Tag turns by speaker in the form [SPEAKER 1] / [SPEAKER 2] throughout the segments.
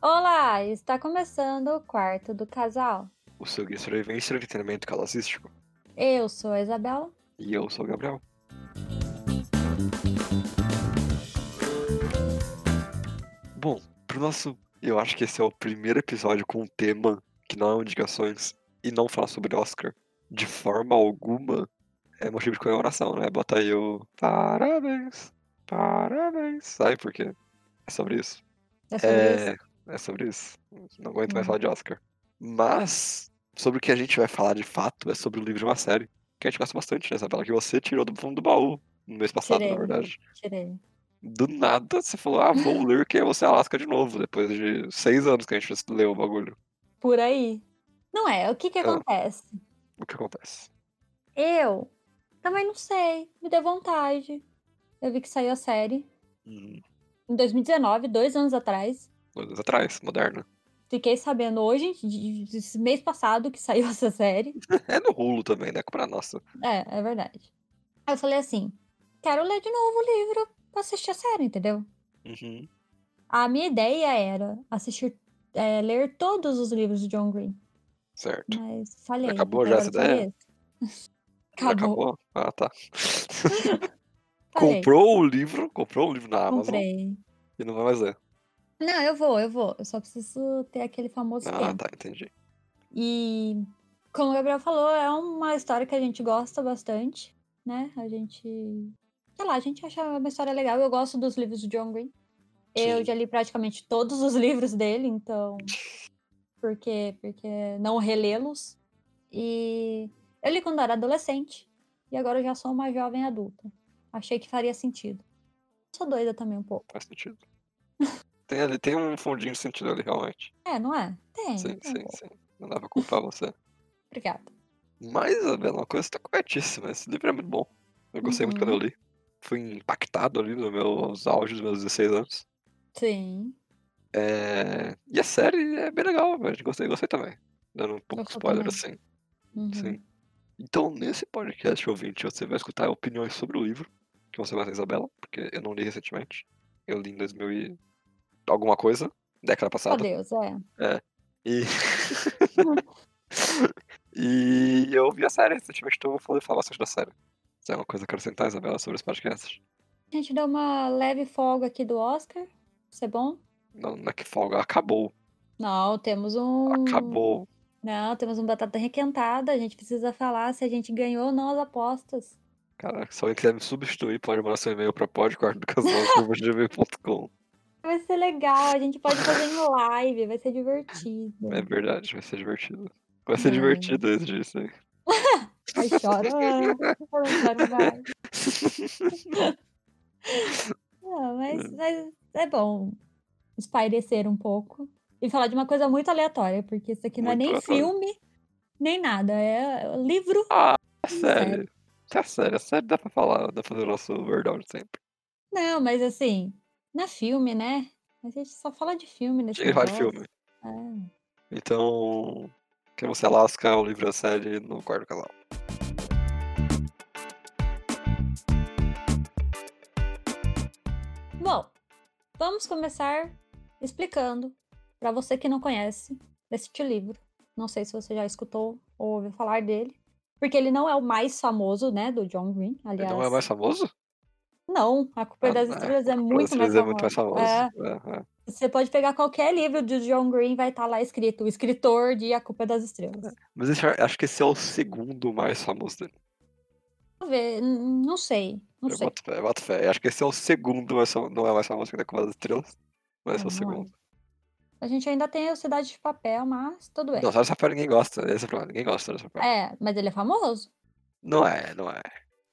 [SPEAKER 1] Olá, está começando o quarto do casal.
[SPEAKER 2] O seu guia sobrevivência no entretenimento calacístico.
[SPEAKER 1] Eu sou a Isabela.
[SPEAKER 2] E eu sou o Gabriel. Bom, pro nosso. Eu acho que esse é o primeiro episódio com um tema que não é indicações e não fala sobre Oscar de forma alguma é motivo de comemoração, né? Bota aí o parabéns, parabéns. Sabe por quê? É sobre isso.
[SPEAKER 1] É sobre
[SPEAKER 2] É,
[SPEAKER 1] isso?
[SPEAKER 2] É sobre isso. Não aguento mais
[SPEAKER 1] Hum.
[SPEAKER 2] falar de Oscar. Mas, sobre o que a gente vai falar de fato é sobre o livro de uma série. Que a gente gosta bastante, né, Isabela? Que você tirou do fundo do baú no mês passado,
[SPEAKER 1] Tirei.
[SPEAKER 2] na verdade.
[SPEAKER 1] Tirei.
[SPEAKER 2] Do nada, você falou, ah, vou ler que você Alaska de novo, depois de seis anos que a gente leu o bagulho.
[SPEAKER 1] Por aí. Não é, o que que
[SPEAKER 2] Ah.
[SPEAKER 1] acontece?
[SPEAKER 2] O que acontece?
[SPEAKER 1] Eu também não sei, me deu vontade. Eu vi que saiu a série
[SPEAKER 2] Hum,
[SPEAKER 1] em 2019, dois anos atrás.
[SPEAKER 2] Anos atrás, moderna.
[SPEAKER 1] Fiquei sabendo hoje, mês passado, que saiu essa série.
[SPEAKER 2] É no Hulu também, né? Comprar nossa.
[SPEAKER 1] É, é verdade. Aí eu falei assim: quero ler de novo o livro pra assistir a série, entendeu?
[SPEAKER 2] Uhum.
[SPEAKER 1] A minha ideia era assistir, é, ler todos os livros de John Green.
[SPEAKER 2] Certo.
[SPEAKER 1] Mas falhei.
[SPEAKER 2] acabou já essa ideia?
[SPEAKER 1] Acabou.
[SPEAKER 2] acabou? Ah, tá. Comprou o livro, comprou o livro na Amazon
[SPEAKER 1] Comprei.
[SPEAKER 2] e não vai mais ler.
[SPEAKER 1] Não, eu vou, eu vou. Eu só preciso ter aquele famoso
[SPEAKER 2] Ah,
[SPEAKER 1] tempo.
[SPEAKER 2] tá, entendi.
[SPEAKER 1] E como o Gabriel falou, é uma história que a gente gosta bastante, né? A gente. Sei lá, a gente acha uma história legal. Eu gosto dos livros do John Green. Eu
[SPEAKER 2] Sim.
[SPEAKER 1] já li praticamente todos os livros dele, então. Por que porque não relê-los? E eu li quando era adolescente. E agora eu já sou uma jovem adulta. Achei que faria sentido. Sou doida também um pouco.
[SPEAKER 2] Faz sentido. Tem, ali, tem um fundinho de sentido ali, realmente.
[SPEAKER 1] É, não é? Tem.
[SPEAKER 2] Sim,
[SPEAKER 1] tem
[SPEAKER 2] sim, sim. Não dá pra culpar você.
[SPEAKER 1] Obrigada.
[SPEAKER 2] Mas, Isabela, uma coisa tá corretíssima. Esse livro é muito bom. Eu gostei muito quando eu
[SPEAKER 1] Uhum.
[SPEAKER 2] li. Fui impactado ali nos meus auges dos meus 16 anos.
[SPEAKER 1] Sim.
[SPEAKER 2] É... E a série é bem legal, velho. Gostei, gostei também. Dando um pouco de spoiler assim.
[SPEAKER 1] Uhum.
[SPEAKER 2] Sim. Então, nesse podcast, ouvinte, você vai escutar opiniões sobre o livro, que vão ser mais Isabela, porque eu não li recentemente. Eu li em 2000 e... alguma coisa, década passada.
[SPEAKER 1] Deus, é.
[SPEAKER 2] E... e eu vi a série recentemente, então eu vou falar bastante da série. Se é uma coisa que eu quero sentar, Isabela, sobre esse podcast.
[SPEAKER 1] A gente deu uma leve folga aqui do Oscar. Isso é bom?
[SPEAKER 2] Não, não é que folga, acabou.
[SPEAKER 1] Não, temos um.
[SPEAKER 2] Acabou.
[SPEAKER 1] Não, temos um batata requentada. A gente precisa falar se a gente ganhou ou não as apostas.
[SPEAKER 2] Cara, se alguém quiser me substituir, pode mandar seu e-mail pra podcastdocasal.gmail.com.
[SPEAKER 1] Vai ser legal, a gente pode fazer em live, vai ser divertido.
[SPEAKER 2] É verdade, vai ser divertido. Vai ser
[SPEAKER 1] É.
[SPEAKER 2] divertido esse disso aí.
[SPEAKER 1] Ai, chora. Não mais. Não, mas, mas é bom espairecer um pouco e falar de uma coisa muito aleatória, porque isso aqui não é
[SPEAKER 2] Muito
[SPEAKER 1] nem
[SPEAKER 2] aleatório.
[SPEAKER 1] filme, nem nada. É livro.
[SPEAKER 2] É
[SPEAKER 1] Sério.
[SPEAKER 2] sério. É sério, é sério, dá pra falar, dá pra fazer o nosso verdão sempre.
[SPEAKER 1] Não, mas assim, não é filme, né? A gente só fala de filme nesse
[SPEAKER 2] de
[SPEAKER 1] negócio.
[SPEAKER 2] filme.
[SPEAKER 1] É.
[SPEAKER 2] Então, que você lasca o livro da série no quarto do casal.
[SPEAKER 1] Bom, vamos começar explicando para você que não conhece este livro. Não sei se você já escutou ou ouviu falar dele, porque ele não é o mais famoso, né, do John Green.
[SPEAKER 2] Ele
[SPEAKER 1] Aliás,
[SPEAKER 2] não é mais famoso?
[SPEAKER 1] Não, A Culpa é
[SPEAKER 2] Ah,
[SPEAKER 1] das
[SPEAKER 2] é,
[SPEAKER 1] Estrelas é
[SPEAKER 2] A Culpa
[SPEAKER 1] muito mais
[SPEAKER 2] Estrelas é muito mais
[SPEAKER 1] famoso. É,
[SPEAKER 2] É, é.
[SPEAKER 1] você pode pegar qualquer livro do John Green, vai estar lá escrito, o escritor de A Culpa é das Estrelas.
[SPEAKER 2] Mas acho que esse é o segundo mais famoso dele.
[SPEAKER 1] Ver, não sei, não
[SPEAKER 2] Eu
[SPEAKER 1] sei.
[SPEAKER 2] boto fé, eu boto fé. Eu acho que esse é o segundo, mas não é mais famoso que a Culpa das Estrelas. Mas esse é o
[SPEAKER 1] é.
[SPEAKER 2] segundo.
[SPEAKER 1] A gente ainda tem o Cidade de Papel, mas tudo bem.
[SPEAKER 2] Não, Sarah Papel ninguém gosta. Esse é o problema, ninguém gosta dessa papel.
[SPEAKER 1] É, mas ele é famoso?
[SPEAKER 2] Não é, não é.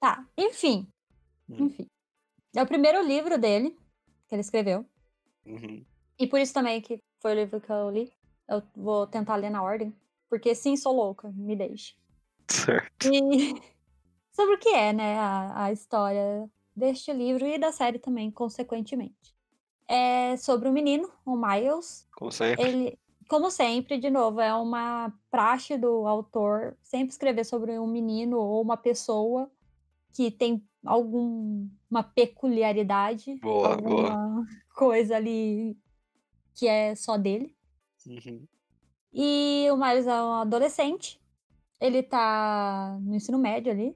[SPEAKER 1] Tá, enfim,
[SPEAKER 2] Hum.
[SPEAKER 1] enfim. É o primeiro livro dele que ele escreveu.
[SPEAKER 2] Uhum.
[SPEAKER 1] E por isso também que foi o livro que eu li. Eu vou tentar ler na ordem. Porque sim, sou louca, me deixe.
[SPEAKER 2] Certo.
[SPEAKER 1] E sobre o que é, né, a, a história deste livro e da série também, consequentemente. É sobre o menino, o Miles.
[SPEAKER 2] Como sempre.
[SPEAKER 1] Ele, como sempre, de novo, é uma praxe do autor sempre escrever sobre um menino ou uma pessoa que tem alguma peculiaridade,
[SPEAKER 2] Boa, boa.
[SPEAKER 1] alguma coisa ali que é só dele.
[SPEAKER 2] Uhum.
[SPEAKER 1] E o Miles é um adolescente. Ele tá no ensino médio ali.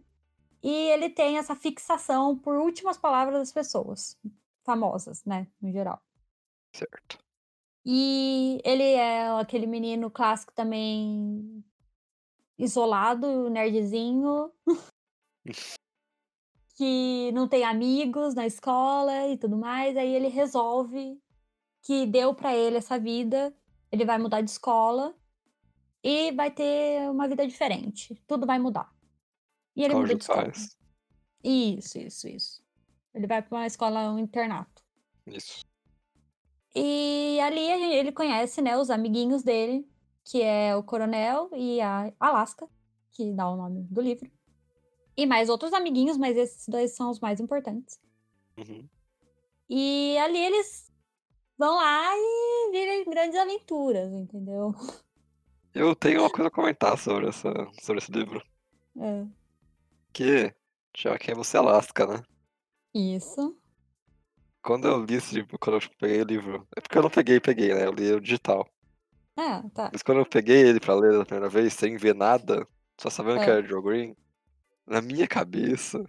[SPEAKER 1] E ele tem essa fixação por últimas palavras das pessoas. Famosas, né? No geral.
[SPEAKER 2] Certo.
[SPEAKER 1] E ele é aquele menino clássico também isolado, nerdzinho, que não tem amigos na escola e tudo mais. Aí ele resolve que deu para ele essa vida, ele vai mudar de escola e vai ter uma vida diferente. Tudo vai mudar. E ele muda
[SPEAKER 2] de
[SPEAKER 1] escola. Isso, isso, isso. Ele vai para uma escola, um internato.
[SPEAKER 2] Isso.
[SPEAKER 1] E ali ele conhece, né, os amiguinhos dele, que é o Coronel e a Alaska, que dá o nome do livro. E mais outros amiguinhos, mas esses dois são os mais importantes.
[SPEAKER 2] Uhum.
[SPEAKER 1] E ali eles vão lá e vivem grandes aventuras, entendeu?
[SPEAKER 2] Eu tenho uma coisa a comentar sobre, essa, sobre esse livro.
[SPEAKER 1] É.
[SPEAKER 2] Que, já que é você Alaska, né?
[SPEAKER 1] Isso.
[SPEAKER 2] Quando eu li esse livro, quando eu peguei o livro. É porque eu não peguei, peguei, né? Eu li o digital.
[SPEAKER 1] É, tá.
[SPEAKER 2] Mas quando eu peguei ele pra ler da primeira vez, sem ver nada, só sabendo que
[SPEAKER 1] É.
[SPEAKER 2] era Joe Green, na minha cabeça,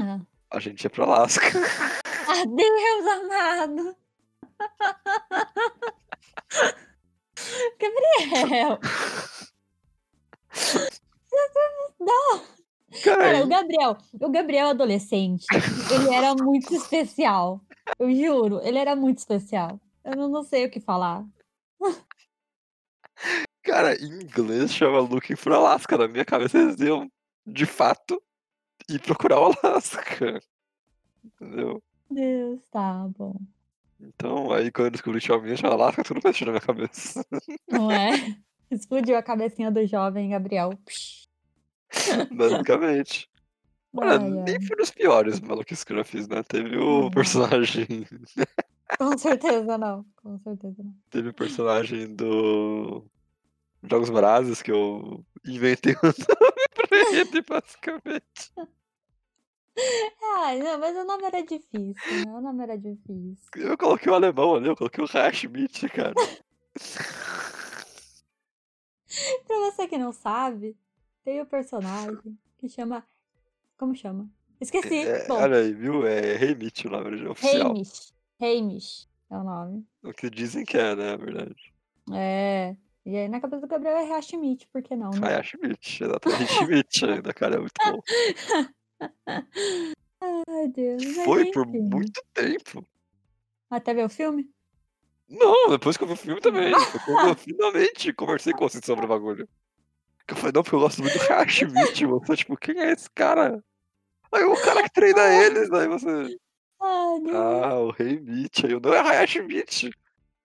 [SPEAKER 1] Ah.
[SPEAKER 2] a gente ia pro Alasca.
[SPEAKER 1] Adeus, amado! Gabriel! Cara,
[SPEAKER 2] Cara,
[SPEAKER 1] o Gabriel, o Gabriel adolescente, ele era muito especial. Eu juro, ele era muito especial. Eu não, não sei o que falar.
[SPEAKER 2] cara, em inglês chama Looking for Alaska. Na minha cabeça eles iam, de fato, ir procurar o Alasca. Entendeu?
[SPEAKER 1] Deus, tá bom.
[SPEAKER 2] Então, aí quando eu descobri que tinha tinha Alasca, tudo mexeu na minha cabeça.
[SPEAKER 1] Não é? Explodiu a cabecinha do jovem Gabriel.
[SPEAKER 2] Basicamente. Olha, nem foi dos piores maluquices que eu já fiz, né? Teve o personagem.
[SPEAKER 1] Com certeza não. Com certeza não.
[SPEAKER 2] Teve o personagem do. Jogos Brazos que eu inventei o ele, basicamente.
[SPEAKER 1] Ai, não, mas o nome era difícil, né? O nome era difícil.
[SPEAKER 2] Eu coloquei o alemão ali, eu coloquei o Hashmit, cara.
[SPEAKER 1] Pra você que não sabe, tem o personagem que chama. Como chama? Esqueci.
[SPEAKER 2] É,
[SPEAKER 1] Bom,
[SPEAKER 2] olha aí, viu? É Remit o nome oficial.
[SPEAKER 1] Hamish é o nome.
[SPEAKER 2] O que dizem que é, né? Na verdade.
[SPEAKER 1] É. E aí na cabeça do Gabriel é Hashimich, por que não, né?
[SPEAKER 2] Hashmit, exatamente. Schmidt ainda, cara, é muito bom.
[SPEAKER 1] Ai, Deus.
[SPEAKER 2] Foi por
[SPEAKER 1] enfim.
[SPEAKER 2] muito tempo.
[SPEAKER 1] Até ver o filme?
[SPEAKER 2] Não, depois que eu vi o filme também. Quando eu finalmente conversei com você sobre o bagulho. Eu falei, não, porque eu gosto muito do Hashmit, você, tipo, quem é esse cara? Aí o cara que treina eles, aí você.
[SPEAKER 1] Deus.
[SPEAKER 2] Ah, o Rei Mitch. Aí eu não é Hashmit.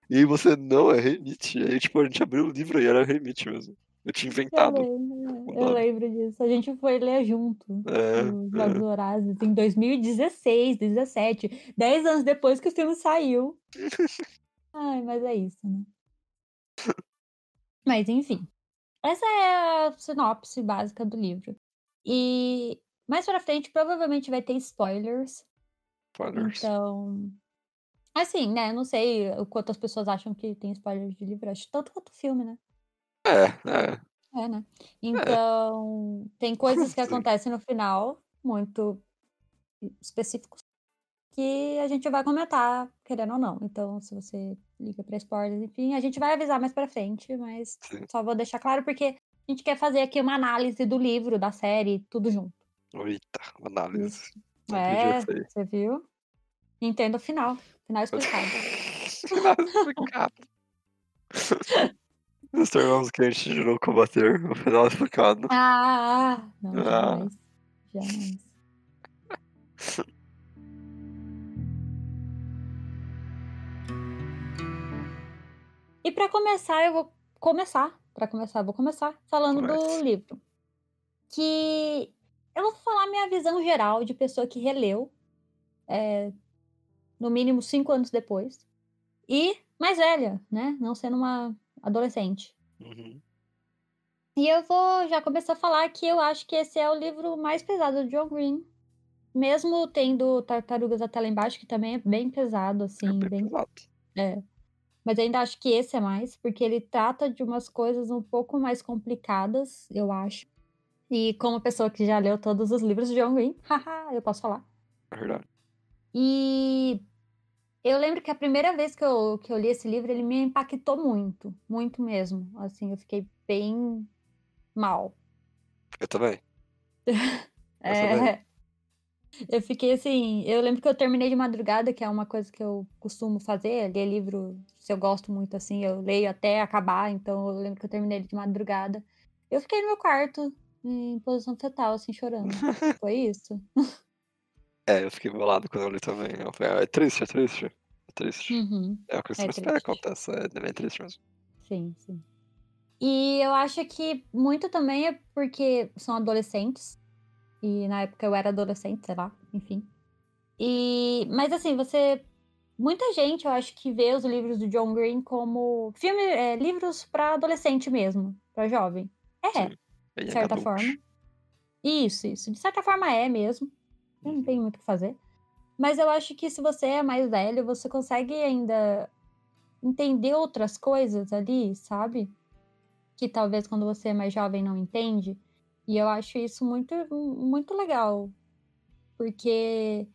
[SPEAKER 2] E aí você não é Rei Mitch. Aí, tipo, a gente abriu o livro e era Rei Mitch mesmo. Eu tinha
[SPEAKER 1] Eu
[SPEAKER 2] inventado.
[SPEAKER 1] lembro,
[SPEAKER 2] o
[SPEAKER 1] eu lembro disso. A gente foi ler junto
[SPEAKER 2] É,
[SPEAKER 1] os Jogos Vorazes em 2016, 17, 10 anos depois que o filme saiu. Ai, mas é isso, né? Mas enfim, essa é a sinopse básica do livro. E mais pra frente provavelmente vai ter spoilers.
[SPEAKER 2] spoilers.
[SPEAKER 1] Então, assim, né? Não sei o quanto as pessoas acham que tem spoilers de livro. Acho tanto quanto filme, né?
[SPEAKER 2] É, é.
[SPEAKER 1] É, né? Então, tem coisas que acontecem no final, muito específicos, que a gente vai comentar, querendo ou não. Então, se você liga pra spoilers, enfim, a gente vai avisar mais pra frente, mas
[SPEAKER 2] Sim.
[SPEAKER 1] só vou deixar claro porque a gente quer fazer aqui uma análise do livro, da série, tudo junto.
[SPEAKER 2] Eita, análise.
[SPEAKER 1] Isso. É, você viu? Entenda o final. Final explicado.
[SPEAKER 2] Explicado. Nos tornamos que a gente jurou combater. O final explicado.
[SPEAKER 1] Ah, não,
[SPEAKER 2] Ah.
[SPEAKER 1] jamais. Jamais. E para começar, eu vou começar. Para começar, eu vou começar falando do livro. Que eu vou falar minha visão geral de pessoa que releu, é, no mínimo cinco anos depois, e mais velha, né? Não sendo uma adolescente.
[SPEAKER 2] Uhum.
[SPEAKER 1] E eu vou já começar a falar que eu acho que esse é o livro mais pesado do John Green. Mesmo tendo Tartarugas até lá embaixo, que também é bem pesado,
[SPEAKER 2] É
[SPEAKER 1] assim,
[SPEAKER 2] bem
[SPEAKER 1] bem
[SPEAKER 2] pesado.
[SPEAKER 1] é. Mas ainda acho que esse é mais, porque ele trata de umas coisas um pouco mais complicadas, eu acho. E como pessoa que já leu todos os livros de John Green, haha, eu posso falar.
[SPEAKER 2] É verdade.
[SPEAKER 1] E eu lembro que a primeira vez que eu, que eu li esse livro, ele me impactou muito, muito mesmo. Assim, eu fiquei bem mal.
[SPEAKER 2] Eu também. Eu
[SPEAKER 1] É,
[SPEAKER 2] também.
[SPEAKER 1] eu fiquei assim, eu lembro que eu terminei de madrugada, que é uma coisa que eu costumo fazer, ler livro, se eu gosto muito assim, eu leio até acabar, então eu lembro que eu terminei de madrugada. Eu fiquei no meu quarto, em posição fetal, assim, chorando. Foi isso?
[SPEAKER 2] É, eu fiquei bolado quando eu li também. Eu falei, ah, é triste, é triste. É triste.
[SPEAKER 1] Uhum.
[SPEAKER 2] É coisa que você
[SPEAKER 1] É
[SPEAKER 2] espera que aconteça. É bem triste mesmo.
[SPEAKER 1] Sim, sim. E eu acho que muito também é porque são adolescentes. E na época eu era adolescente, sei lá, enfim. E mas assim, você muita gente, eu acho que vê os livros do John Green como filme, é, livros para adolescente mesmo, para jovem. É,
[SPEAKER 2] Sim.
[SPEAKER 1] de certa forma. Isso, isso. De certa forma é mesmo. Não
[SPEAKER 2] Uhum.
[SPEAKER 1] tem muito o que fazer. Mas eu acho que se você é mais velho, você consegue ainda entender outras coisas ali, sabe? Que talvez quando você é mais jovem não entende. E eu acho isso muito, muito legal. Porque.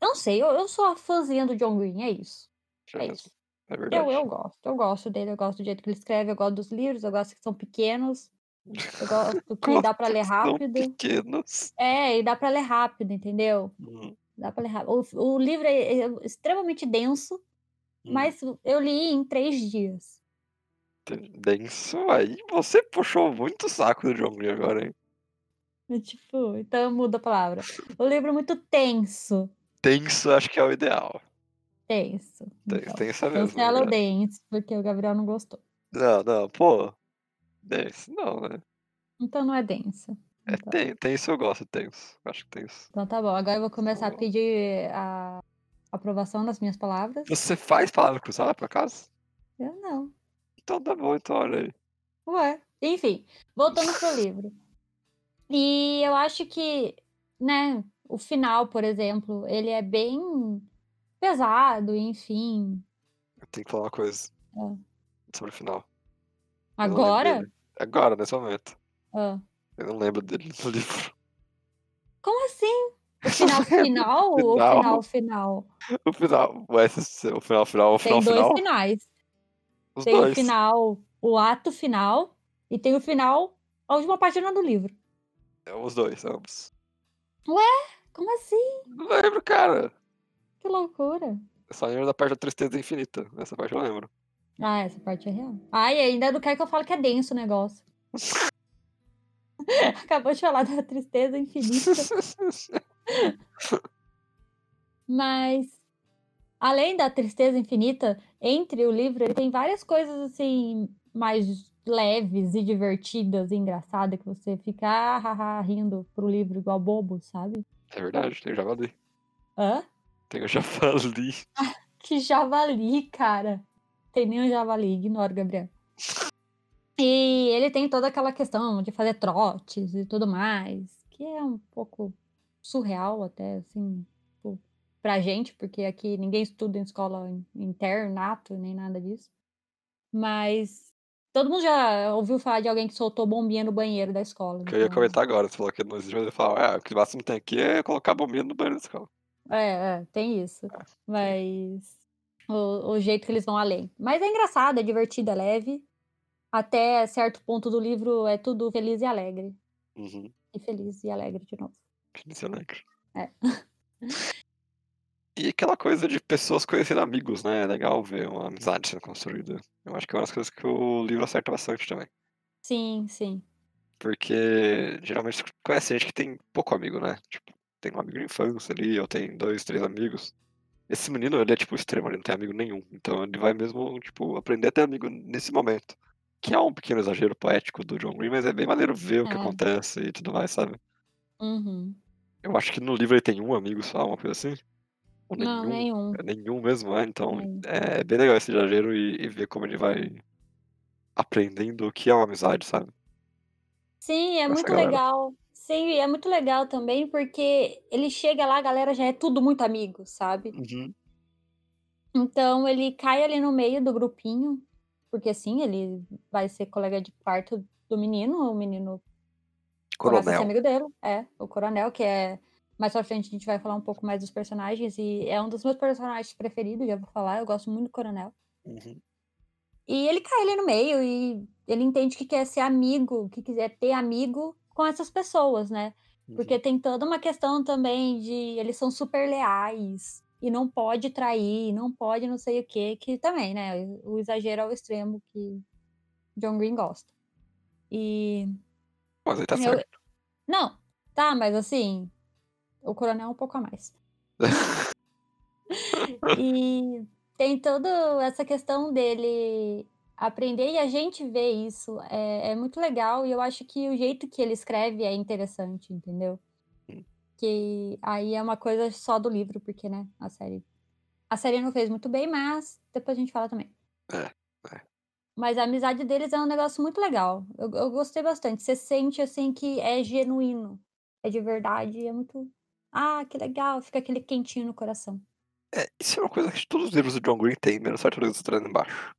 [SPEAKER 1] Eu não sei, eu, eu sou a fãzinha do John Green, é isso.
[SPEAKER 2] É
[SPEAKER 1] isso.
[SPEAKER 2] É
[SPEAKER 1] Eu,
[SPEAKER 2] verdade.
[SPEAKER 1] eu gosto, eu gosto dele, eu gosto do jeito que ele escreve, eu gosto dos livros, eu gosto que são pequenos, eu gosto que dá pra ler rápido.
[SPEAKER 2] pequenos.
[SPEAKER 1] É, e dá pra ler rápido, entendeu?
[SPEAKER 2] Hum,
[SPEAKER 1] Dá pra ler rápido. O, o livro é, é extremamente denso,
[SPEAKER 2] hum.
[SPEAKER 1] mas eu li em três dias.
[SPEAKER 2] Denso. Aí você puxou muito o saco do John Green agora, hein?
[SPEAKER 1] É Tipo, então eu mudo a palavra. O livro é muito tenso.
[SPEAKER 2] Tenso acho que é o ideal.
[SPEAKER 1] Tenso.
[SPEAKER 2] Tenso,
[SPEAKER 1] Então,
[SPEAKER 2] tenso é mesmo, é
[SPEAKER 1] cancela o denso, porque o Gabriel não gostou.
[SPEAKER 2] Não, não, pô. Denso, não, né?
[SPEAKER 1] Então não é denso.
[SPEAKER 2] É
[SPEAKER 1] Então,
[SPEAKER 2] ten- tenso eu gosto, tenso. Acho que tenso.
[SPEAKER 1] então tá bom. Agora eu vou começar a pedir a aprovação das minhas palavras.
[SPEAKER 2] Você faz palavra cruzada, por acaso?
[SPEAKER 1] Eu não.
[SPEAKER 2] Então tá bom, então olha aí.
[SPEAKER 1] Ué. Enfim, voltando pro livro. E eu acho que, né, o final, por exemplo, ele é bem pesado, enfim.
[SPEAKER 2] Eu tenho que falar uma coisa
[SPEAKER 1] Ah.
[SPEAKER 2] sobre o final.
[SPEAKER 1] Agora?
[SPEAKER 2] Agora, nesse momento.
[SPEAKER 1] Ah.
[SPEAKER 2] Eu não lembro dele no livro.
[SPEAKER 1] Como assim? O final final
[SPEAKER 2] do
[SPEAKER 1] ou o
[SPEAKER 2] final.
[SPEAKER 1] final final?
[SPEAKER 2] O final, o o final final, o final
[SPEAKER 1] Tem dois
[SPEAKER 2] final.
[SPEAKER 1] finais.
[SPEAKER 2] Os
[SPEAKER 1] Tem o
[SPEAKER 2] dois.
[SPEAKER 1] final, o ato final, e tem o final, a última página do livro.
[SPEAKER 2] É, Os dois, ambos.
[SPEAKER 1] Como assim?
[SPEAKER 2] Não lembro, cara.
[SPEAKER 1] Que loucura.
[SPEAKER 2] Eu só lembro da parte da tristeza infinita. Essa parte eu lembro.
[SPEAKER 1] Ah, essa parte é real. E ainda não quer que eu fale que é denso o negócio. Acabou de falar da tristeza infinita. Mas, além da tristeza infinita, entre o livro, ele tem várias coisas assim, mais leves e divertidas e engraçadas, que você fica ah, ah, ah, rindo pro livro igual bobo, sabe?
[SPEAKER 2] É verdade, tem o javali.
[SPEAKER 1] Hã?
[SPEAKER 2] Tem o javali.
[SPEAKER 1] Que javali, cara. Tem nem um javali, ignora, Gabriel. E ele tem toda aquela questão de fazer trotes e tudo mais, que é um pouco surreal até, assim, tipo, pra gente, porque aqui ninguém estuda em escola in- internato, nem nada disso. Mas todo mundo já ouviu falar de alguém que soltou bombinha no banheiro da escola.
[SPEAKER 2] Que eu ia
[SPEAKER 1] então-
[SPEAKER 2] comentar agora. Você falou que não existe, mas eu falo, ah, o que máximo tem aqui é colocar bombinha no banheiro da escola.
[SPEAKER 1] É, é, tem isso. Mas o, o jeito que eles vão além. Mas é engraçado, é divertido, é leve. Até certo ponto do livro é tudo feliz e alegre.
[SPEAKER 2] Uhum.
[SPEAKER 1] E feliz e alegre de novo.
[SPEAKER 2] Feliz e alegre.
[SPEAKER 1] É.
[SPEAKER 2] E aquela coisa de pessoas conhecendo amigos, né? É legal ver uma amizade sendo construída. Eu acho que é uma das coisas que o livro acerta bastante também.
[SPEAKER 1] Sim, sim.
[SPEAKER 2] Porque geralmente você conhece gente que tem pouco amigo, né? Tipo, tem um amigo de infância ali, ou tem dois, três amigos. Esse menino, ele é tipo extremo, ele não tem amigo nenhum. Então ele vai mesmo, tipo, aprender a ter amigo nesse momento. Que é um pequeno exagero poético do John Green, mas é bem maneiro ver o que
[SPEAKER 1] É.
[SPEAKER 2] acontece e tudo mais, sabe?
[SPEAKER 1] Uhum.
[SPEAKER 2] Eu acho que no livro ele tem um amigo só, uma coisa assim. Ou
[SPEAKER 1] Não, nenhum.
[SPEAKER 2] É nenhum mesmo, é. Então
[SPEAKER 1] Nenhum.
[SPEAKER 2] é bem legal esse exagero e, e ver como ele vai aprendendo o que é uma amizade, sabe?
[SPEAKER 1] Sim, é
[SPEAKER 2] Essa
[SPEAKER 1] muito
[SPEAKER 2] galera.
[SPEAKER 1] legal. Sim, é muito legal também, porque ele chega lá, a galera já é tudo muito amigo, sabe?
[SPEAKER 2] Uhum.
[SPEAKER 1] Então ele cai ali no meio do grupinho, porque sim, ele vai ser colega de quarto do menino, o menino
[SPEAKER 2] Coronel.
[SPEAKER 1] amigo dele, é, o coronel, que é. Mais pra frente a gente vai falar um pouco mais dos personagens, e é um dos meus personagens preferidos, já vou falar, eu gosto muito do coronel.
[SPEAKER 2] Uhum.
[SPEAKER 1] E ele cai ali no meio e ele entende que quer ser amigo, que quiser ter amigo com essas pessoas, né?
[SPEAKER 2] uhum.
[SPEAKER 1] Porque tem toda uma questão também de eles são super leais e não pode trair, não pode não sei o que, que também, né? O exagero ao extremo que John Green gosta. E.
[SPEAKER 2] Mas aí tá
[SPEAKER 1] eu-
[SPEAKER 2] certo.
[SPEAKER 1] Não, tá, mas assim. O coronel é um pouco a mais. E tem toda essa questão dele aprender e a gente vê isso. É, é muito legal e eu acho que o jeito que ele escreve é interessante, entendeu? Que aí é uma coisa só do livro, porque, né, a série. A série não fez muito bem, mas depois a gente fala também.
[SPEAKER 2] É, é.
[SPEAKER 1] Mas a amizade deles é um negócio muito legal. Eu, eu gostei bastante. Você sente, assim, que é genuíno. É de verdade. É muito. Ah, que legal. Fica aquele quentinho no coração.
[SPEAKER 2] É, isso é uma coisa que todos os livros do John Green têm, menos só todos trazendo embaixo.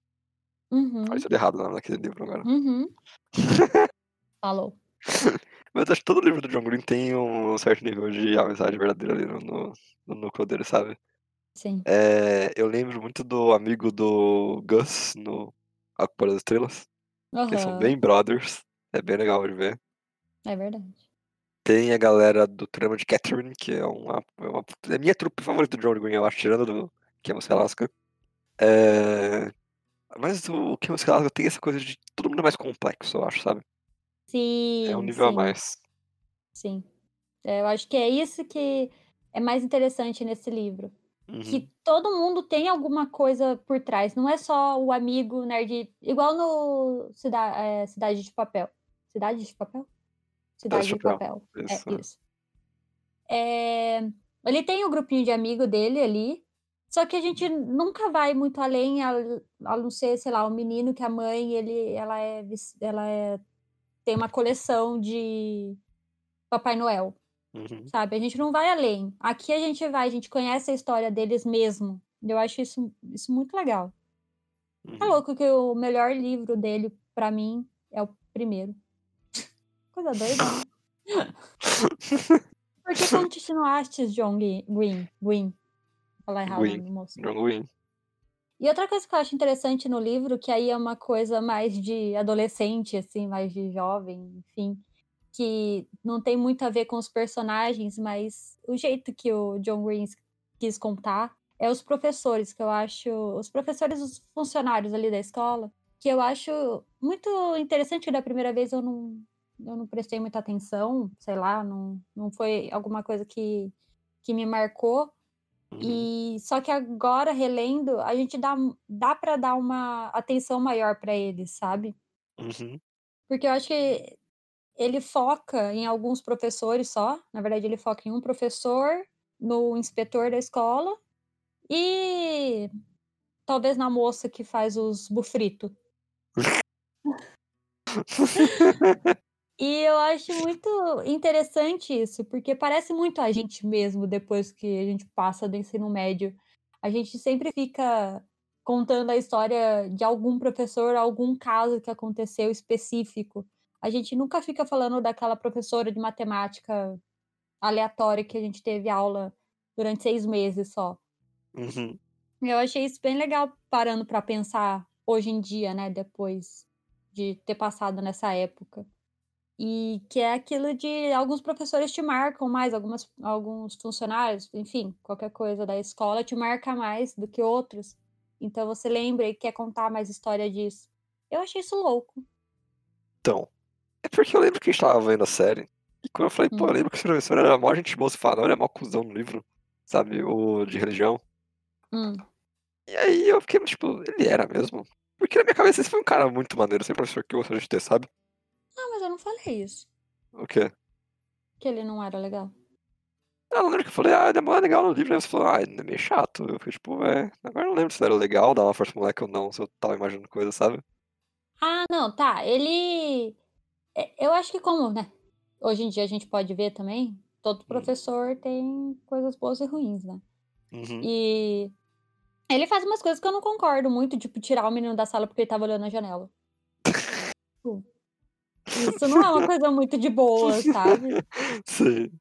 [SPEAKER 1] Uhum.
[SPEAKER 2] Falei tudo errado lá naquele livro agora.
[SPEAKER 1] Uhum. Falou.
[SPEAKER 2] Mas acho que todo livro do John Green tem um certo nível de amizade verdadeira ali no, no, no núcleo dele, sabe?
[SPEAKER 1] Sim.
[SPEAKER 2] É, eu lembro muito do amigo do Gus no A Culpa das Estrelas, que eles são
[SPEAKER 1] Aham.
[SPEAKER 2] bem brothers. É bem legal de ver.
[SPEAKER 1] É verdade.
[SPEAKER 2] Tem a galera do Trama de Catherine, que é uma, é uma. É a minha trupe favorita do John Green, eu acho, tirando do Camus Alaska. É, mas o Camus Alaska tem essa coisa de todo mundo é mais complexo, eu acho, sabe?
[SPEAKER 1] Sim.
[SPEAKER 2] É um nível a
[SPEAKER 1] sim,
[SPEAKER 2] mais.
[SPEAKER 1] Sim. É, eu acho que é isso que é mais interessante nesse livro.
[SPEAKER 2] Uhum.
[SPEAKER 1] Que todo mundo tem alguma coisa por trás. Não é só o amigo nerd. Igual no Cida, é, Cidade de Papel. Cidade de Papel? Cidade
[SPEAKER 2] de
[SPEAKER 1] de
[SPEAKER 2] Papel,
[SPEAKER 1] Papel.
[SPEAKER 2] isso.
[SPEAKER 1] É, isso. É, ele tem o grupinho de amigo dele ali. Só que a gente nunca vai muito além, a, a não ser, sei lá, o menino que a mãe, ele, ela é, ela é, tem uma coleção de Papai Noel,
[SPEAKER 2] Uhum.
[SPEAKER 1] sabe? A gente não vai além. Aqui a gente vai, a gente conhece a história deles mesmo. Eu acho isso, isso muito legal. É
[SPEAKER 2] Uhum.
[SPEAKER 1] louco que o melhor livro dele, pra mim, é o primeiro. Coisa doida, né? Por que continuaste, John Green? Green. Falar errado
[SPEAKER 2] Green.
[SPEAKER 1] moço.
[SPEAKER 2] John Green.
[SPEAKER 1] E outra coisa que eu acho interessante no livro, que aí é uma coisa mais de adolescente, assim, mais de jovem, enfim, que não tem muito a ver com os personagens, mas o jeito que o John Green quis contar é os professores, que eu acho, os professores, os funcionários ali da escola, que eu acho muito interessante, que da primeira vez eu não, eu não prestei muita atenção, sei lá, não, não foi alguma coisa que, que me marcou. E só que agora relendo, a gente dá, dá para dar uma atenção maior para eles, sabe?
[SPEAKER 2] Uhum.
[SPEAKER 1] Porque eu acho que ele foca em alguns professores só. Na verdade, ele foca em um professor, no inspetor da escola e talvez na moça que faz os bufrito. E eu acho muito interessante isso, porque parece muito a gente mesmo depois que a gente passa do ensino médio. A gente sempre fica contando a história de algum professor, algum caso que aconteceu específico. A gente nunca fica falando daquela professora de matemática aleatória que a gente teve aula durante seis meses só.
[SPEAKER 2] Uhum.
[SPEAKER 1] Eu achei isso bem legal parando para pensar hoje em dia, né, depois de ter passado nessa época. E que é aquilo de alguns professores te marcam mais, algumas, alguns funcionários, enfim, qualquer coisa da escola te marca mais do que outros. Então você lembra e quer contar mais história disso. Eu achei isso louco.
[SPEAKER 2] Então, é porque eu lembro que a gente tava vendo a série. E quando eu falei, pô, eu
[SPEAKER 1] Hum.
[SPEAKER 2] lembro que esse professor era mó gente boa, você fala, não, ele é mó cuzão no livro, sabe? O de religião.
[SPEAKER 1] Hum.
[SPEAKER 2] E aí eu fiquei, tipo, ele era mesmo. Porque na minha cabeça esse foi um cara muito maneiro, esse professor que eu gostaria de ter, sabe?
[SPEAKER 1] Ah, mas eu não falei isso.
[SPEAKER 2] O quê?
[SPEAKER 1] Que ele não era legal.
[SPEAKER 2] Ah, eu lembro que eu falei, ah, ele é mó legal no livro. Aí você falou, ah, ele é meio chato. Eu fiquei, tipo, é. Agora eu não lembro se era legal, dava força pro moleque ou não, se eu tava imaginando coisa, sabe?
[SPEAKER 1] Ah, não, tá. Ele. é, Eu acho que, como, né? Hoje em dia a gente pode ver também, todo
[SPEAKER 2] Hum.
[SPEAKER 1] professor tem coisas boas e ruins, né?
[SPEAKER 2] Uhum.
[SPEAKER 1] E Ele faz umas coisas que eu não concordo muito, tipo, tirar o menino da sala porque ele tava olhando na janela. Tipo, isso não é uma coisa muito de boa, sabe?
[SPEAKER 2] Sim.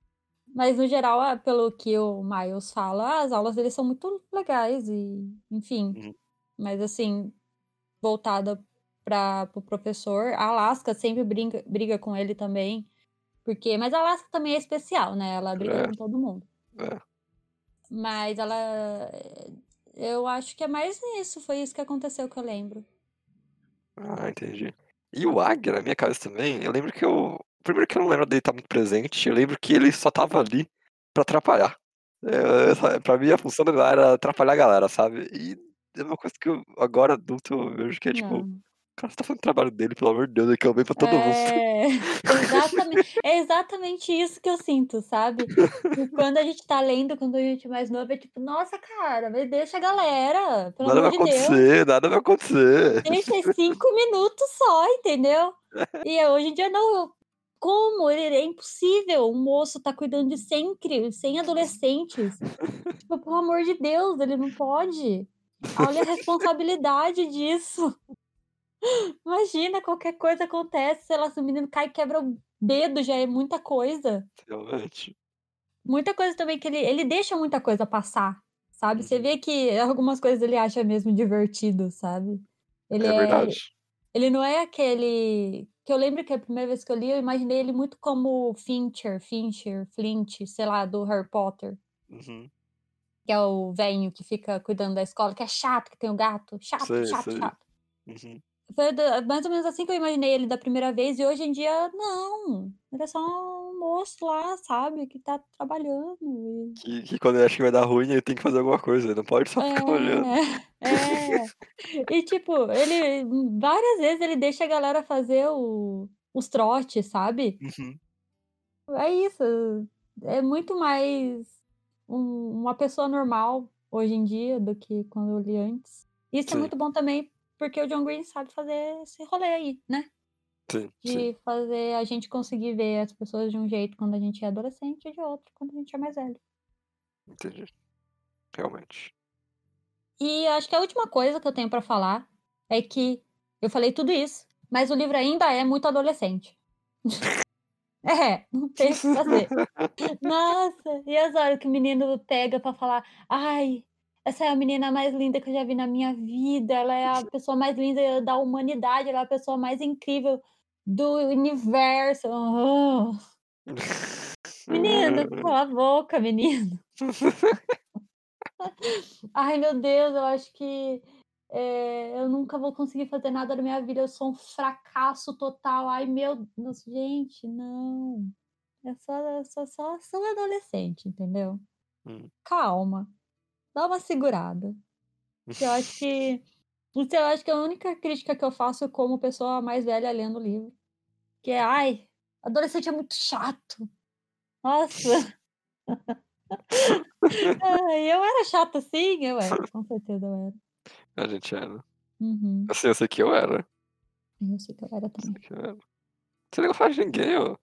[SPEAKER 1] Mas no geral, pelo que o Miles fala, as aulas dele são muito legais e, enfim.
[SPEAKER 2] Uhum.
[SPEAKER 1] Mas assim, voltada para o pro professor, a Alaska sempre briga, briga com ele também. Porque, mas a Alaska também é especial, né? Ela briga
[SPEAKER 2] É.
[SPEAKER 1] com todo mundo.
[SPEAKER 2] É.
[SPEAKER 1] Mas ela. Eu acho que é mais isso. Foi isso que aconteceu que eu lembro.
[SPEAKER 2] Ah, entendi. E o Águia, na minha cabeça também, eu lembro que eu. Primeiro que eu não lembro dele estar muito presente, eu lembro que ele só tava ali pra atrapalhar. É, pra mim a função dele era atrapalhar a galera, sabe? E é uma coisa que eu, agora adulto, eu vejo que é tipo,
[SPEAKER 1] Não.
[SPEAKER 2] Cara, tá fazendo o trabalho dele, pelo amor de Deus, ele quer o bem pra todo mundo.
[SPEAKER 1] É, exatamente, é exatamente isso que eu sinto, sabe? E quando a gente tá lendo, quando a gente é mais novo, é tipo, nossa, cara, deixa a galera, pelo
[SPEAKER 2] Nada vai
[SPEAKER 1] amor de Deus.
[SPEAKER 2] acontecer, nada vai acontecer.
[SPEAKER 1] Deixa cinco minutos só, entendeu? E hoje em dia não. Como? É impossível. Um moço tá cuidando de 100, cri- 100 adolescentes. Tipo, pelo amor de Deus, ele não pode. Olha a responsabilidade disso. Imagina, qualquer coisa acontece, sei lá, se o menino cai e quebra o dedo, já é muita coisa.
[SPEAKER 2] Realmente.
[SPEAKER 1] Muita coisa também que ele, ele deixa muita coisa passar, sabe? Você
[SPEAKER 2] Uhum.
[SPEAKER 1] vê que algumas coisas ele acha mesmo divertido, sabe? Ele
[SPEAKER 2] É
[SPEAKER 1] é,
[SPEAKER 2] verdade.
[SPEAKER 1] ele não é aquele. Que eu lembro que a primeira vez que eu li, eu imaginei ele muito como Fincher, Fincher, Flint, sei lá, do Harry Potter.
[SPEAKER 2] Uhum.
[SPEAKER 1] Que é o velho que fica cuidando da escola, que é chato, que tem o gato. Chato,
[SPEAKER 2] Sei,
[SPEAKER 1] chato,
[SPEAKER 2] sei.
[SPEAKER 1] chato.
[SPEAKER 2] Uhum.
[SPEAKER 1] Foi mais ou menos assim que eu imaginei ele da primeira vez, e hoje em dia, não. Ele é só um moço lá, sabe, que tá trabalhando.
[SPEAKER 2] Que, que quando ele acha que vai dar ruim, ele tem que fazer alguma coisa, ele não pode só ficar olhando.
[SPEAKER 1] É, é. E tipo, ele várias vezes ele deixa a galera fazer o, os trotes, sabe?
[SPEAKER 2] Uhum.
[SPEAKER 1] É isso. É muito mais um- uma pessoa normal hoje em dia do que quando eu li antes. Isso é
[SPEAKER 2] Sim.
[SPEAKER 1] muito bom também, porque o John Green sabe fazer esse rolê aí, né?
[SPEAKER 2] Sim, sim.
[SPEAKER 1] De fazer a gente conseguir ver as pessoas de um jeito quando a gente é adolescente e de outro quando a gente é mais velho.
[SPEAKER 2] Entendi. Realmente.
[SPEAKER 1] E acho que a última coisa que eu tenho pra falar é que eu falei tudo isso, mas o livro ainda é muito adolescente. é, não tem o que fazer. Nossa, e as horas que o menino pega pra falar: "Ai, essa é a menina mais linda que eu já vi na minha vida, ela é a pessoa mais linda da humanidade, ela é a pessoa mais incrível do universo". Ah. Menino, cala a boca, menino. Ai, meu Deus, eu acho que eh, eu nunca vou conseguir fazer nada na minha vida, eu sou um fracasso total. Ai, meu Deus, gente, não. Eu só, eu só, só sou adolescente, entendeu?
[SPEAKER 2] Hum.
[SPEAKER 1] Calma, dá uma segurada. Eu acho que. Eu acho que é a única crítica que eu faço como pessoa mais velha lendo o livro. Que é, ai, adolescente é muito chato. Nossa. Eu era chata sim, eu era, com certeza eu era.
[SPEAKER 2] A gente era.
[SPEAKER 1] Uhum.
[SPEAKER 2] Assim, eu sei que eu era.
[SPEAKER 1] Eu sei que eu era
[SPEAKER 2] Eu sei
[SPEAKER 1] também.
[SPEAKER 2] que eu era. Você gostava de ninguém, ó.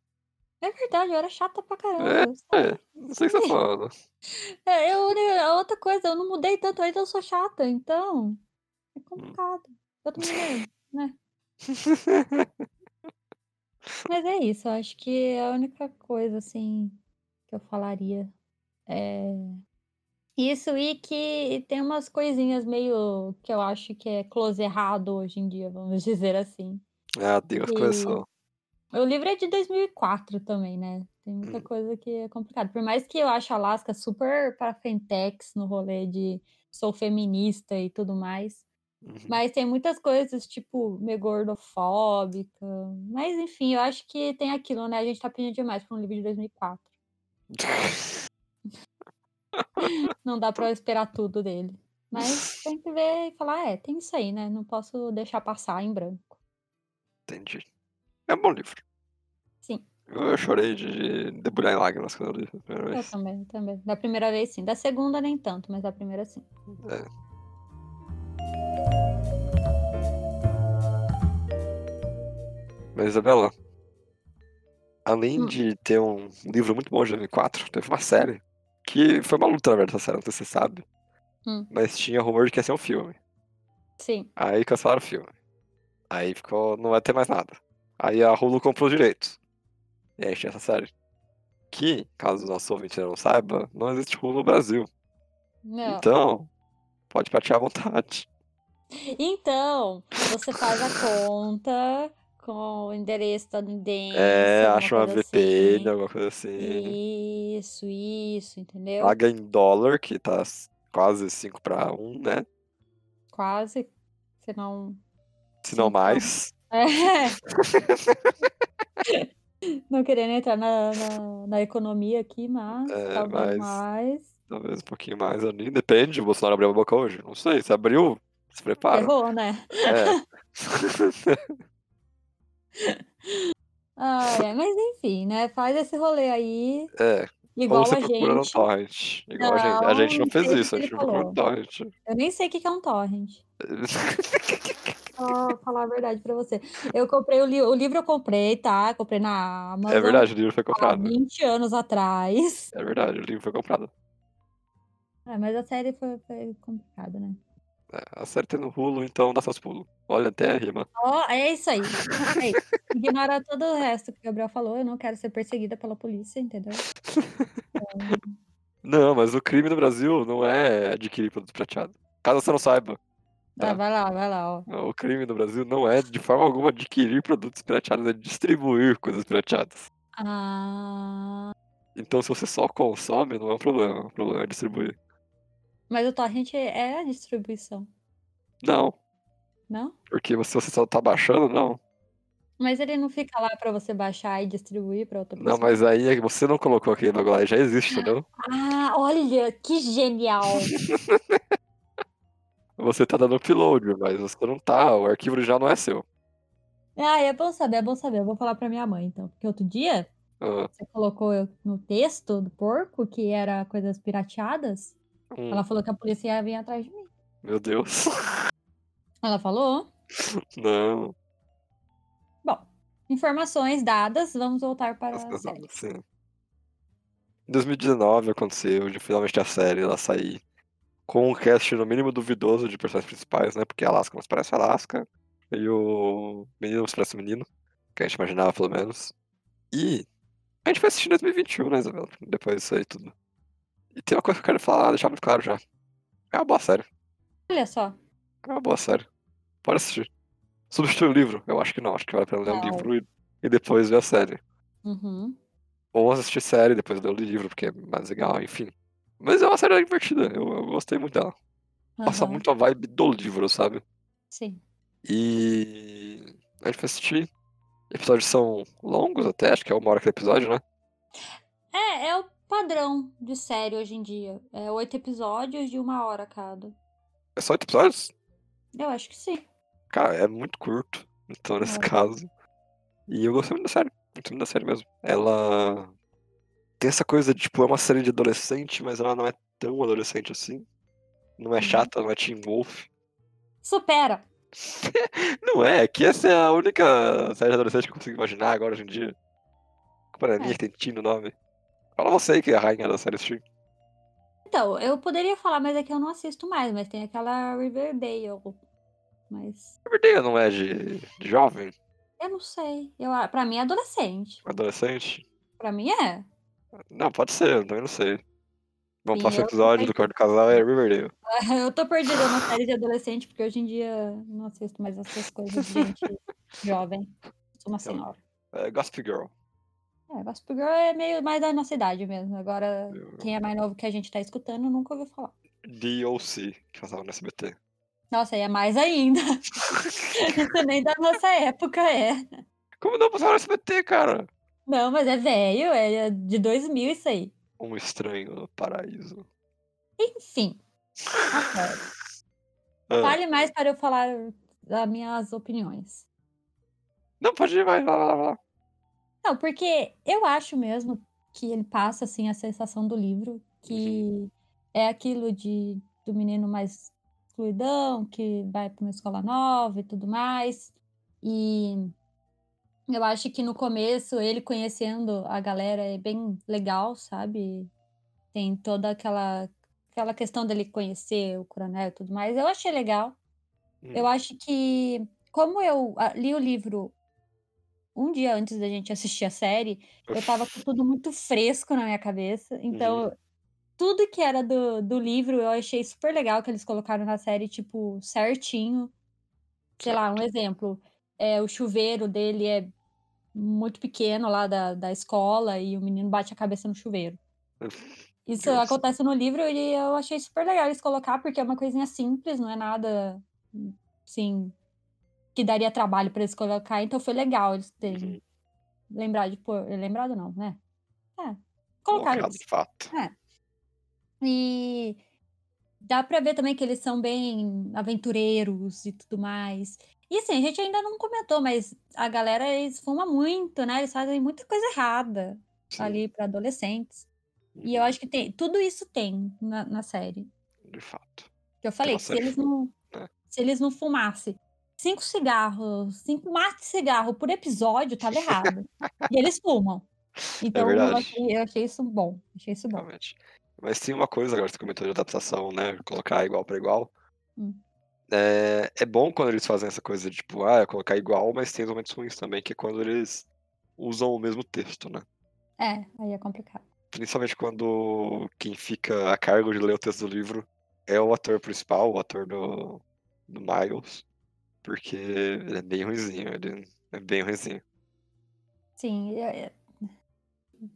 [SPEAKER 1] É verdade, eu era chata pra caramba.
[SPEAKER 2] É, é. Não sei o que você tá falando.
[SPEAKER 1] É, eu, a outra coisa, eu não mudei tanto ainda, eu sou chata, então é complicado. Eu mudando, né? Mas é isso, eu acho que a única coisa, assim, que eu falaria é isso e que tem umas coisinhas meio que eu acho que é close errado hoje em dia, vamos dizer assim.
[SPEAKER 2] ah, Deus,
[SPEAKER 1] E
[SPEAKER 2] começou.
[SPEAKER 1] O livro é de 2004 também, né? Tem muita
[SPEAKER 2] Hum.
[SPEAKER 1] coisa que é complicado. Por mais que eu ache a Alaska super para frentex no rolê de sou feminista e tudo mais,
[SPEAKER 2] Uhum.
[SPEAKER 1] mas tem muitas coisas, tipo, meio gordofóbica. Mas enfim, eu acho que tem aquilo, né? A gente tá pedindo demais pra um livro de 2004. Não dá pra eu esperar tudo dele. Mas tem que ver e falar, é, tem isso aí, né? Não posso deixar passar em branco.
[SPEAKER 2] Entendi. É um bom livro.
[SPEAKER 1] Sim,
[SPEAKER 2] Eu, eu chorei de debulhar em lágrimas quando eu li a primeira
[SPEAKER 1] eu
[SPEAKER 2] vez.
[SPEAKER 1] também, eu também. Da primeira vez, sim. Da segunda, nem tanto, mas da primeira, sim.
[SPEAKER 2] É. Mas, Isabela, além
[SPEAKER 1] Hum.
[SPEAKER 2] de ter um livro muito bom de 2004, teve uma série que foi uma luta, na verdade, essa série, não sei se você sabe.
[SPEAKER 1] Hum.
[SPEAKER 2] Mas tinha rumor de que ia ser um filme.
[SPEAKER 1] Sim.
[SPEAKER 2] Aí cancelaram o filme. Aí ficou. Não vai ter mais nada. Aí a Hulu comprou os direitos. E aí tinha essa série. Que, caso o nosso ouvinte não saiba, não existe Hulu no Brasil.
[SPEAKER 1] Não.
[SPEAKER 2] Então, pode pratear à vontade.
[SPEAKER 1] Então, você faz a conta com o endereço estadunidense.
[SPEAKER 2] É, acha uma VPN,
[SPEAKER 1] assim.
[SPEAKER 2] alguma coisa assim.
[SPEAKER 1] Isso, isso, entendeu?
[SPEAKER 2] Paga em dólar, que tá quase 5 para 1, né?
[SPEAKER 1] Quase. Se não.
[SPEAKER 2] Se não mais.
[SPEAKER 1] É. Não querendo entrar na, na, na economia aqui, mas
[SPEAKER 2] É,
[SPEAKER 1] talvez
[SPEAKER 2] mas-
[SPEAKER 1] mais.
[SPEAKER 2] Talvez um pouquinho mais ali. Depende, o Bolsonaro abriu a boca hoje. Não sei, se abriu, se prepara.
[SPEAKER 1] Errou, né?
[SPEAKER 2] É.
[SPEAKER 1] Ah, é, mas enfim, né? Faz esse rolê aí,
[SPEAKER 2] é.
[SPEAKER 1] igual a
[SPEAKER 2] procura no
[SPEAKER 1] gente.
[SPEAKER 2] torrent. Igual a gente. A
[SPEAKER 1] Não,
[SPEAKER 2] gente não fez isso, a gente
[SPEAKER 1] ele
[SPEAKER 2] procurou no torrent.
[SPEAKER 1] Eu nem sei o que é um torrent. Só falar a verdade pra você. Eu comprei o, li o livro, eu comprei, tá? Comprei na Amazon
[SPEAKER 2] É verdade, o livro foi
[SPEAKER 1] há
[SPEAKER 2] comprado.
[SPEAKER 1] 20 anos atrás.
[SPEAKER 2] É verdade, o livro foi comprado.
[SPEAKER 1] É, mas a série foi, foi complicada, né?
[SPEAKER 2] É, a série tem no Hulu, então dá seus pulos. Olha até a rima.
[SPEAKER 1] Ó, é isso aí. É isso. Ignora todo o resto que o Gabriel falou. Eu não quero ser perseguida pela polícia, entendeu?
[SPEAKER 2] Não, mas o crime no Brasil não é adquirir produto prateado. Caso você não saiba,
[SPEAKER 1] Ah,
[SPEAKER 2] Tá.
[SPEAKER 1] vai lá, vai lá, ó.
[SPEAKER 2] o crime no Brasil não é de forma alguma adquirir produtos pirateados, é distribuir coisas pirateadas.
[SPEAKER 1] Ah,
[SPEAKER 2] Então se você só consome, não é um problema. O problema é distribuir.
[SPEAKER 1] mas o torrent é a distribuição,
[SPEAKER 2] Não,
[SPEAKER 1] não?
[SPEAKER 2] porque se você só tá baixando, não.
[SPEAKER 1] Mas ele não fica lá pra você baixar e distribuir pra outra
[SPEAKER 2] Não,
[SPEAKER 1] pessoa.
[SPEAKER 2] mas aí é que você não colocou aquele lá, já existe, entendeu?
[SPEAKER 1] Ah, olha, que genial.
[SPEAKER 2] Você tá dando upload, mas você não tá, o arquivo original não é seu.
[SPEAKER 1] Ah, é bom saber, é bom saber. Eu vou falar pra minha mãe, então. Porque outro dia,
[SPEAKER 2] Ah,
[SPEAKER 1] você colocou no texto do porco que era coisas pirateadas.
[SPEAKER 2] hum,
[SPEAKER 1] Ela falou que a polícia ia vir atrás de mim.
[SPEAKER 2] meu Deus.
[SPEAKER 1] Ela falou.
[SPEAKER 2] Não.
[SPEAKER 1] Bom, informações dadas, vamos voltar para a série.
[SPEAKER 2] Sim. Em 2019 aconteceu de finalmente a série ela sair com um cast no mínimo duvidoso de personagens principais, né? Porque a Alaska não se parece Alaska. E o menino não se parece o menino. Que a gente imaginava, pelo menos. E a gente vai assistir em 2021, né, Isabela? Depois disso aí tudo. E tem uma coisa que eu quero falar, deixar muito claro já. É uma boa série.
[SPEAKER 1] Olha só.
[SPEAKER 2] É uma boa série. Pode assistir. Substitui o livro? Eu acho que não. Acho que vale a pena ler o livro e, e depois ver a série.
[SPEAKER 1] Uhum.
[SPEAKER 2] Ou assistir série depois ler o livro, porque é mais legal, enfim. Mas é uma série divertida. Eu, eu gostei muito dela. Passa
[SPEAKER 1] aham,
[SPEAKER 2] muito a vibe do livro, sabe?
[SPEAKER 1] Sim.
[SPEAKER 2] E a gente vai assistir. Episódios são longos até, acho que é uma hora cada episódio, né?
[SPEAKER 1] É, é o padrão de série hoje em dia. É oito episódios de uma hora cada.
[SPEAKER 2] É só oito episódios?
[SPEAKER 1] Eu acho que sim.
[SPEAKER 2] Cara, é muito curto. Então, nesse
[SPEAKER 1] É.
[SPEAKER 2] caso. E eu gostei muito da série. Muito muito da série mesmo. Ela tem essa coisa de, tipo, é uma série de adolescente, mas ela não é tão adolescente assim. Não é
[SPEAKER 1] Uhum.
[SPEAKER 2] chata, não é Teen Wolf.
[SPEAKER 1] Supera!
[SPEAKER 2] Não é, que essa é a única série de adolescente que eu consigo imaginar agora hoje em dia. Companhia
[SPEAKER 1] É.
[SPEAKER 2] que tem Teen no nome. Fala você aí que é a rainha da série stream.
[SPEAKER 1] Então, eu poderia falar, mas é que eu não assisto mais, mas tem aquela Riverdale. Mas
[SPEAKER 2] Riverdale não é de, de jovem?
[SPEAKER 1] eu não sei. Eu, pra mim é adolescente.
[SPEAKER 2] Adolescente?
[SPEAKER 1] Pra mim é.
[SPEAKER 2] Não, pode ser, eu também não sei. Bom, próximo episódio do quarto casal é Riverdale.
[SPEAKER 1] Eu tô perdida na série de adolescente, porque hoje em dia não assisto mais essas coisas de gente jovem. Sou uma senhora.
[SPEAKER 2] É Gossip Girl.
[SPEAKER 1] É, Gossip Girl é meio mais da nossa idade mesmo. Agora,
[SPEAKER 2] Eu-
[SPEAKER 1] quem é mais novo que a gente tá escutando nunca ouviu falar.
[SPEAKER 2] DOC, que passava no SBT.
[SPEAKER 1] Nossa, aí é mais ainda. Isso nem da nossa época é.
[SPEAKER 2] Como não passava no SBT, cara?
[SPEAKER 1] Não, mas é velho, é de 2000 isso aí.
[SPEAKER 2] Um estranho no paraíso.
[SPEAKER 1] Enfim.
[SPEAKER 2] Ah,
[SPEAKER 1] Fale mais para eu falar das minhas opiniões.
[SPEAKER 2] Não, pode ir, vai, vai, vai, vai.
[SPEAKER 1] Não, porque eu acho mesmo que ele passa assim a sensação do livro, que é aquilo de do menino mais excluidão, que vai para uma escola nova e tudo mais. E eu acho que no começo ele conhecendo a galera é bem legal, sabe? Tem toda aquela aquela questão dele conhecer o coronel e tudo mais, eu achei legal. Eu
[SPEAKER 2] Hum.
[SPEAKER 1] acho que, como eu ah, li o livro um dia antes da gente assistir a série, eu estava com tudo muito fresco na minha cabeça,
[SPEAKER 2] Uhum.
[SPEAKER 1] então tudo que era do do livro eu achei super legal que eles colocaram na série, tipo, certinho. Sei lá, um exemplo, eh, o chuveiro dele é muito pequeno lá da da escola e o menino bate a cabeça no chuveiro. Isso
[SPEAKER 2] Justo.
[SPEAKER 1] acontece no livro e eu achei super legal eles colocar, porque é uma coisinha simples, não é nada, assim, que daria trabalho pra eles colocar, então foi legal eles terem
[SPEAKER 2] Uhum.
[SPEAKER 1] lembrado de pôr lembrado não, né. É, colocaram
[SPEAKER 2] Colocado
[SPEAKER 1] isso.
[SPEAKER 2] de fato.
[SPEAKER 1] É. E dá pra ver também que eles são bem aventureiros e tudo mais. E assim, a gente ainda não comentou, mas a galera eles fuma muito, né, eles fazem muita coisa errada
[SPEAKER 2] Sim.
[SPEAKER 1] ali pra adolescentes. E eu
[SPEAKER 2] Uhum.
[SPEAKER 1] acho que tem tudo isso tem na na série.
[SPEAKER 2] De fato.
[SPEAKER 1] Que eu falei se eles não
[SPEAKER 2] né.
[SPEAKER 1] se eles não fumasse 5 cigarros, 5 maços de cigarro por episódio, estava errado. E eles fumam.
[SPEAKER 2] É
[SPEAKER 1] Então eu
[SPEAKER 2] verdade.
[SPEAKER 1] achei eu achei isso bom, achei isso bom.
[SPEAKER 2] Realmente. Mas tem uma coisa agora que você comentou de adaptação, né, colocar igual pra igual.
[SPEAKER 1] Hum.
[SPEAKER 2] Eh, é bom quando eles fazem essa coisa de tipo, ah, colocar igual, mas tem os momentos ruins também, que é quando eles usam o mesmo texto, né.
[SPEAKER 1] É, aí é complicado.
[SPEAKER 2] Principalmente quando quem fica a cargo de ler o texto do livro é o ator principal, o ator do do Miles, porque ele é bem ruinzinho, ele é bem ruinzinho.
[SPEAKER 1] Sim, é é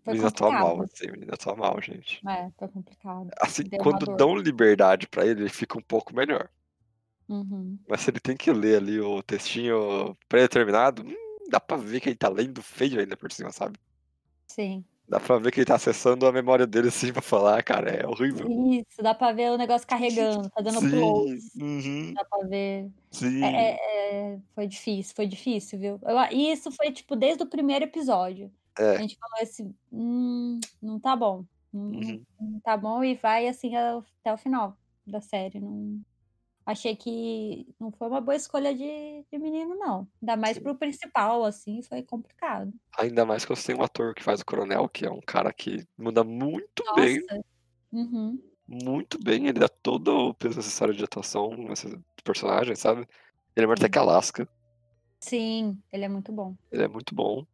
[SPEAKER 1] foi
[SPEAKER 2] menino atua mal, assim, o menino atua mal, gente.
[SPEAKER 1] É, foi complicado.
[SPEAKER 2] Assim,
[SPEAKER 1] Deu
[SPEAKER 2] quando dão liberdade pra ele, ele fica um pouco melhor.
[SPEAKER 1] Uhum.
[SPEAKER 2] Mas se ele tem que ler ali o textinho pré-determinado, hum, dá pra ver que ele tá lendo feio ainda por cima, sabe.
[SPEAKER 1] Sim.
[SPEAKER 2] Dá pra ver que ele tá acessando a memória dele, assim, pra falar, cara, é horrível.
[SPEAKER 1] Isso, dá pra ver o negócio carregando, fazendo
[SPEAKER 2] Sim,
[SPEAKER 1] uploads.
[SPEAKER 2] uhum.
[SPEAKER 1] Dá pra ver. É
[SPEAKER 2] Sim.
[SPEAKER 1] é é foi difícil, foi difícil, viu. A e isso foi, tipo, desde o primeiro episódio. A
[SPEAKER 2] É.
[SPEAKER 1] gente falou assim: "Hum, não tá bom, não não
[SPEAKER 2] Uhum.
[SPEAKER 1] não tá bom", e vai assim até o final da série, não achei que não foi uma boa escolha de de menino não. Ainda mais
[SPEAKER 2] Sim.
[SPEAKER 1] para o principal, assim, foi complicado.
[SPEAKER 2] Ainda mais que você tem um ator que faz o coronel, que é um cara que manda muito bem.
[SPEAKER 1] Nossa. Uhum.
[SPEAKER 2] Muito bem, ele dá todo o peso necessário de atuação nesse personagem, sabe. Ele é até que Alaska.
[SPEAKER 1] Sim, ele é muito bom.
[SPEAKER 2] Ele é muito bom.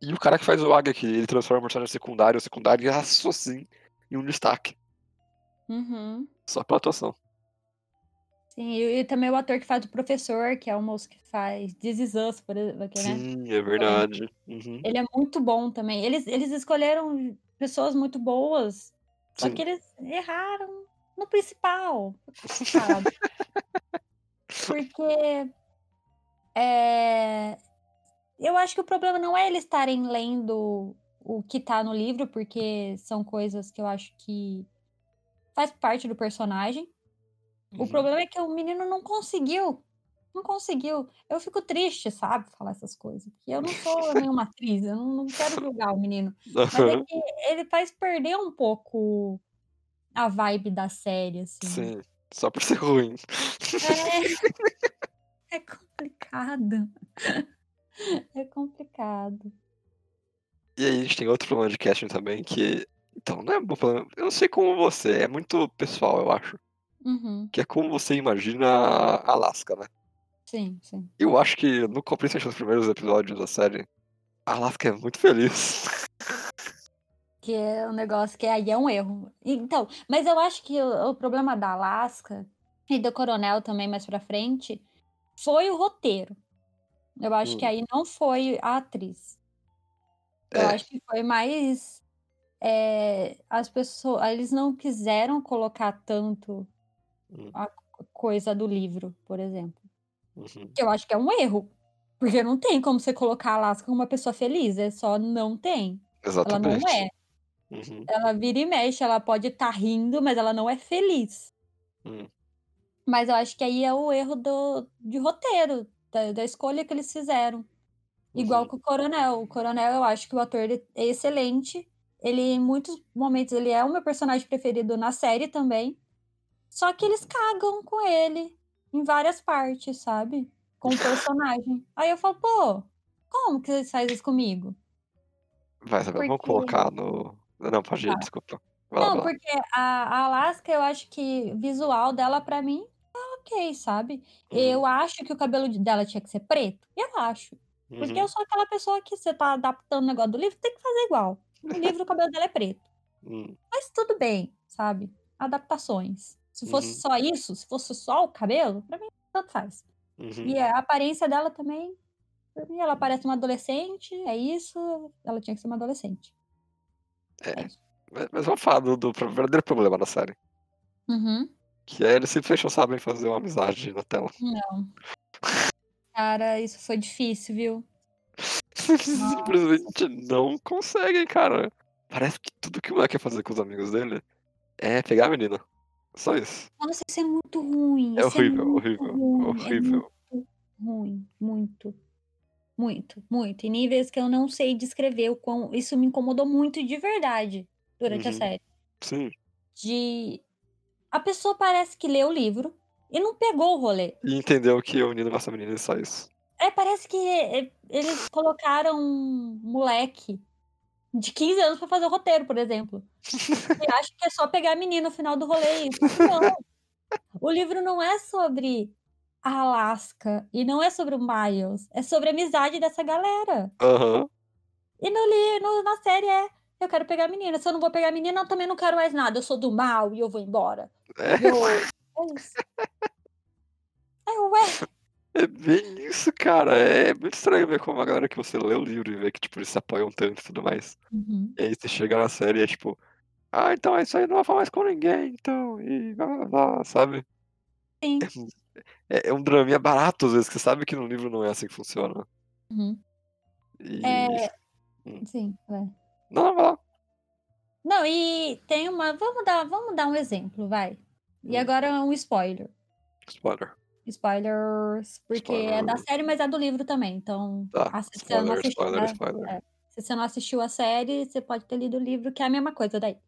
[SPEAKER 2] E o cara que faz o Agak, ele transforma o personagem secundário, o secundáriaço, assim, em um destaque.
[SPEAKER 1] Uhum.
[SPEAKER 2] Só pela atuação.
[SPEAKER 1] Sim, e e também o ator que faz o professor, que é o moço que faz This Is Us, por exe aqui, né.
[SPEAKER 2] Sim, é
[SPEAKER 1] Também.
[SPEAKER 2] verdade. Uhum.
[SPEAKER 1] Ele é muito bom também. Eles eles escolheram pessoas muito boas, só que eles erraram no principal. Complicado. Porque, eh, eu acho que o problema não é eles estarem lendo o que tá no livro, porque são coisas que eu acho que faz parte do personagem. O
[SPEAKER 2] Uhum.
[SPEAKER 1] problema é que o menino não conseguiu, não conseguiu. Eu fico triste, sabe, falar essas coisas, porque eu não sou nenhuma atriz, eu não não quero julgar o menino, mas é que ele faz perder um pouco a vibe da série, assim.
[SPEAKER 2] Sim, só por ser ruim.
[SPEAKER 1] É. É complicado. É complicado.
[SPEAKER 2] E aí a gente tem outro problema de casting também que então, não é bom problema eu não sei como você, é muito pessoal, eu acho.
[SPEAKER 1] Uhum.
[SPEAKER 2] Que é como você imagina Alaska, né.
[SPEAKER 1] Sim, sim.
[SPEAKER 2] Eu acho que no principalmente nos primeiros episódios da série, Alaska é muito feliz.
[SPEAKER 1] Que é um negócio que aí é um erro. Então, mas eu acho que o o problema da Alaska, e do coronel também mais pra frente, foi o roteiro. Eu acho que
[SPEAKER 2] Hum.
[SPEAKER 1] aí não foi a atriz. Eu
[SPEAKER 2] É.
[SPEAKER 1] acho que foi mais, eh, as pesso eles não quiseram colocar tanto
[SPEAKER 2] Hum.
[SPEAKER 1] a co coisa do livro, por exemplo.
[SPEAKER 2] Uhum.
[SPEAKER 1] Que eu acho que é um erro, porque não tem como você colocar a Alaska como uma pessoa feliz, é só não tem. Ela não
[SPEAKER 2] Exatamente.
[SPEAKER 1] é.
[SPEAKER 2] Uhum.
[SPEAKER 1] Ela vira e mexe, ela pode estar rindo, mas ela não é feliz.
[SPEAKER 2] Hum.
[SPEAKER 1] Mas eu acho que aí é o erro do de roteiro, da da escolha que eles fizeram. Igual
[SPEAKER 2] Uhum.
[SPEAKER 1] com o coronel, o coronel eu acho que o ator é excelente, ele em muitos momentos ele é o meu personagem preferido na série também, só que eles
[SPEAKER 2] Uhum.
[SPEAKER 1] cagam com ele, em várias partes, sabe, com o personagem. Aí eu falo: "Pô, como que vocês faz isso comigo?"
[SPEAKER 2] Vai saber, vamos
[SPEAKER 1] Porque
[SPEAKER 2] colocar no não, pode ir,
[SPEAKER 1] Tá.
[SPEAKER 2] desculpa. Vai
[SPEAKER 1] Não,
[SPEAKER 2] lá.
[SPEAKER 1] porque a a Alaska, eu acho que visual dela pra mim tá ok, sabe.
[SPEAKER 2] Uhum,
[SPEAKER 1] Eu acho que o cabelo de dela tinha que ser preto, eu acho. Porque eu
[SPEAKER 2] uhum,
[SPEAKER 1] sou aquela pessoa que você tá adaptando o negócio do livro, tem que fazer igual. No livro o cabelo dela é preto.
[SPEAKER 2] hum,
[SPEAKER 1] Mas tudo bem, sabe, adaptações. Se fosse
[SPEAKER 2] uhum,
[SPEAKER 1] só isso, se fosse só o cabelo, pra mim tanto faz.
[SPEAKER 2] uhum.
[SPEAKER 1] E a aparência dela também, pra mim ela parece uma adolescente, é isso, ela tinha que ser uma adolescente. É
[SPEAKER 2] É, mas vamos falar do do verdadeiro problema da série,
[SPEAKER 1] Uhum.
[SPEAKER 2] que é eles simplesmente não sabem fazer uma amizade na tela.
[SPEAKER 1] Não. Cara, isso foi difícil, viu.
[SPEAKER 2] Simplesmente não conseguem, cara. Parece que tudo que o moleque quer fazer com os amigos dele é pegar a menina. Só isso.
[SPEAKER 1] Nossa, isso é muito ruim,
[SPEAKER 2] É
[SPEAKER 1] isso é
[SPEAKER 2] horrível,
[SPEAKER 1] muito
[SPEAKER 2] horrível,
[SPEAKER 1] ruim, é muito
[SPEAKER 2] horrível.
[SPEAKER 1] ruim, muito, muito, muito. Em níveis que eu não sei descrever o quão isso me incomodou muito de verdade, durante a
[SPEAKER 2] Uhum.
[SPEAKER 1] série.
[SPEAKER 2] Sim.
[SPEAKER 1] De a pessoa parece que leu o livro e não pegou o rolê.
[SPEAKER 2] E entendeu que o menino gosta menina e só isso.
[SPEAKER 1] É, parece que e eles colocaram um moleque de 15 anos pra fazer o roteiro, por exemplo. E acha que é só pegar a menina no final do rolê não. O livro não é sobre a Alaska e não é sobre o Miles, é sobre a amizade dessa galera.
[SPEAKER 2] Aham.
[SPEAKER 1] E no li no na série é: "Eu quero pegar a menina, se eu não vou pegar a menina, eu também não quero mais nada, eu sou do mal e eu vou embora".
[SPEAKER 2] É,
[SPEAKER 1] eu é isso. Eu: "Ué".
[SPEAKER 2] É bem isso, cara. É muito estranho ver como a galera que você lê o livro e vê que, tipo, eles se apoiam tanto e tudo mais.
[SPEAKER 1] Uhum.
[SPEAKER 2] E aí você chega na série e é tipo, ah, então é isso aí, não vai falar mais com ninguém, então, e blá blá sabe?
[SPEAKER 1] Sim.
[SPEAKER 2] É, é um draminha barato às vezes, que você sabe que no livro não é assim que funciona.
[SPEAKER 1] Uhum.
[SPEAKER 2] E.
[SPEAKER 1] É,
[SPEAKER 2] Hum.
[SPEAKER 1] sim, vai.
[SPEAKER 2] Não, não, vai lá.
[SPEAKER 1] Não, e tem uma vamos dar vamos dar um exemplo, vai. E
[SPEAKER 2] Hum.
[SPEAKER 1] agora um spoiler.
[SPEAKER 2] Spoiler.
[SPEAKER 1] Spoilers, porque é da
[SPEAKER 2] Spoiler.
[SPEAKER 1] série, mas é do livro também, então,
[SPEAKER 2] Tá.
[SPEAKER 1] ah, se você não
[SPEAKER 2] Spoiler,
[SPEAKER 1] assistiu
[SPEAKER 2] spoiler,
[SPEAKER 1] a
[SPEAKER 2] spoiler.
[SPEAKER 1] é, se você não assistiu a série, você pode ter lido o livro, que é a mesma coisa daí.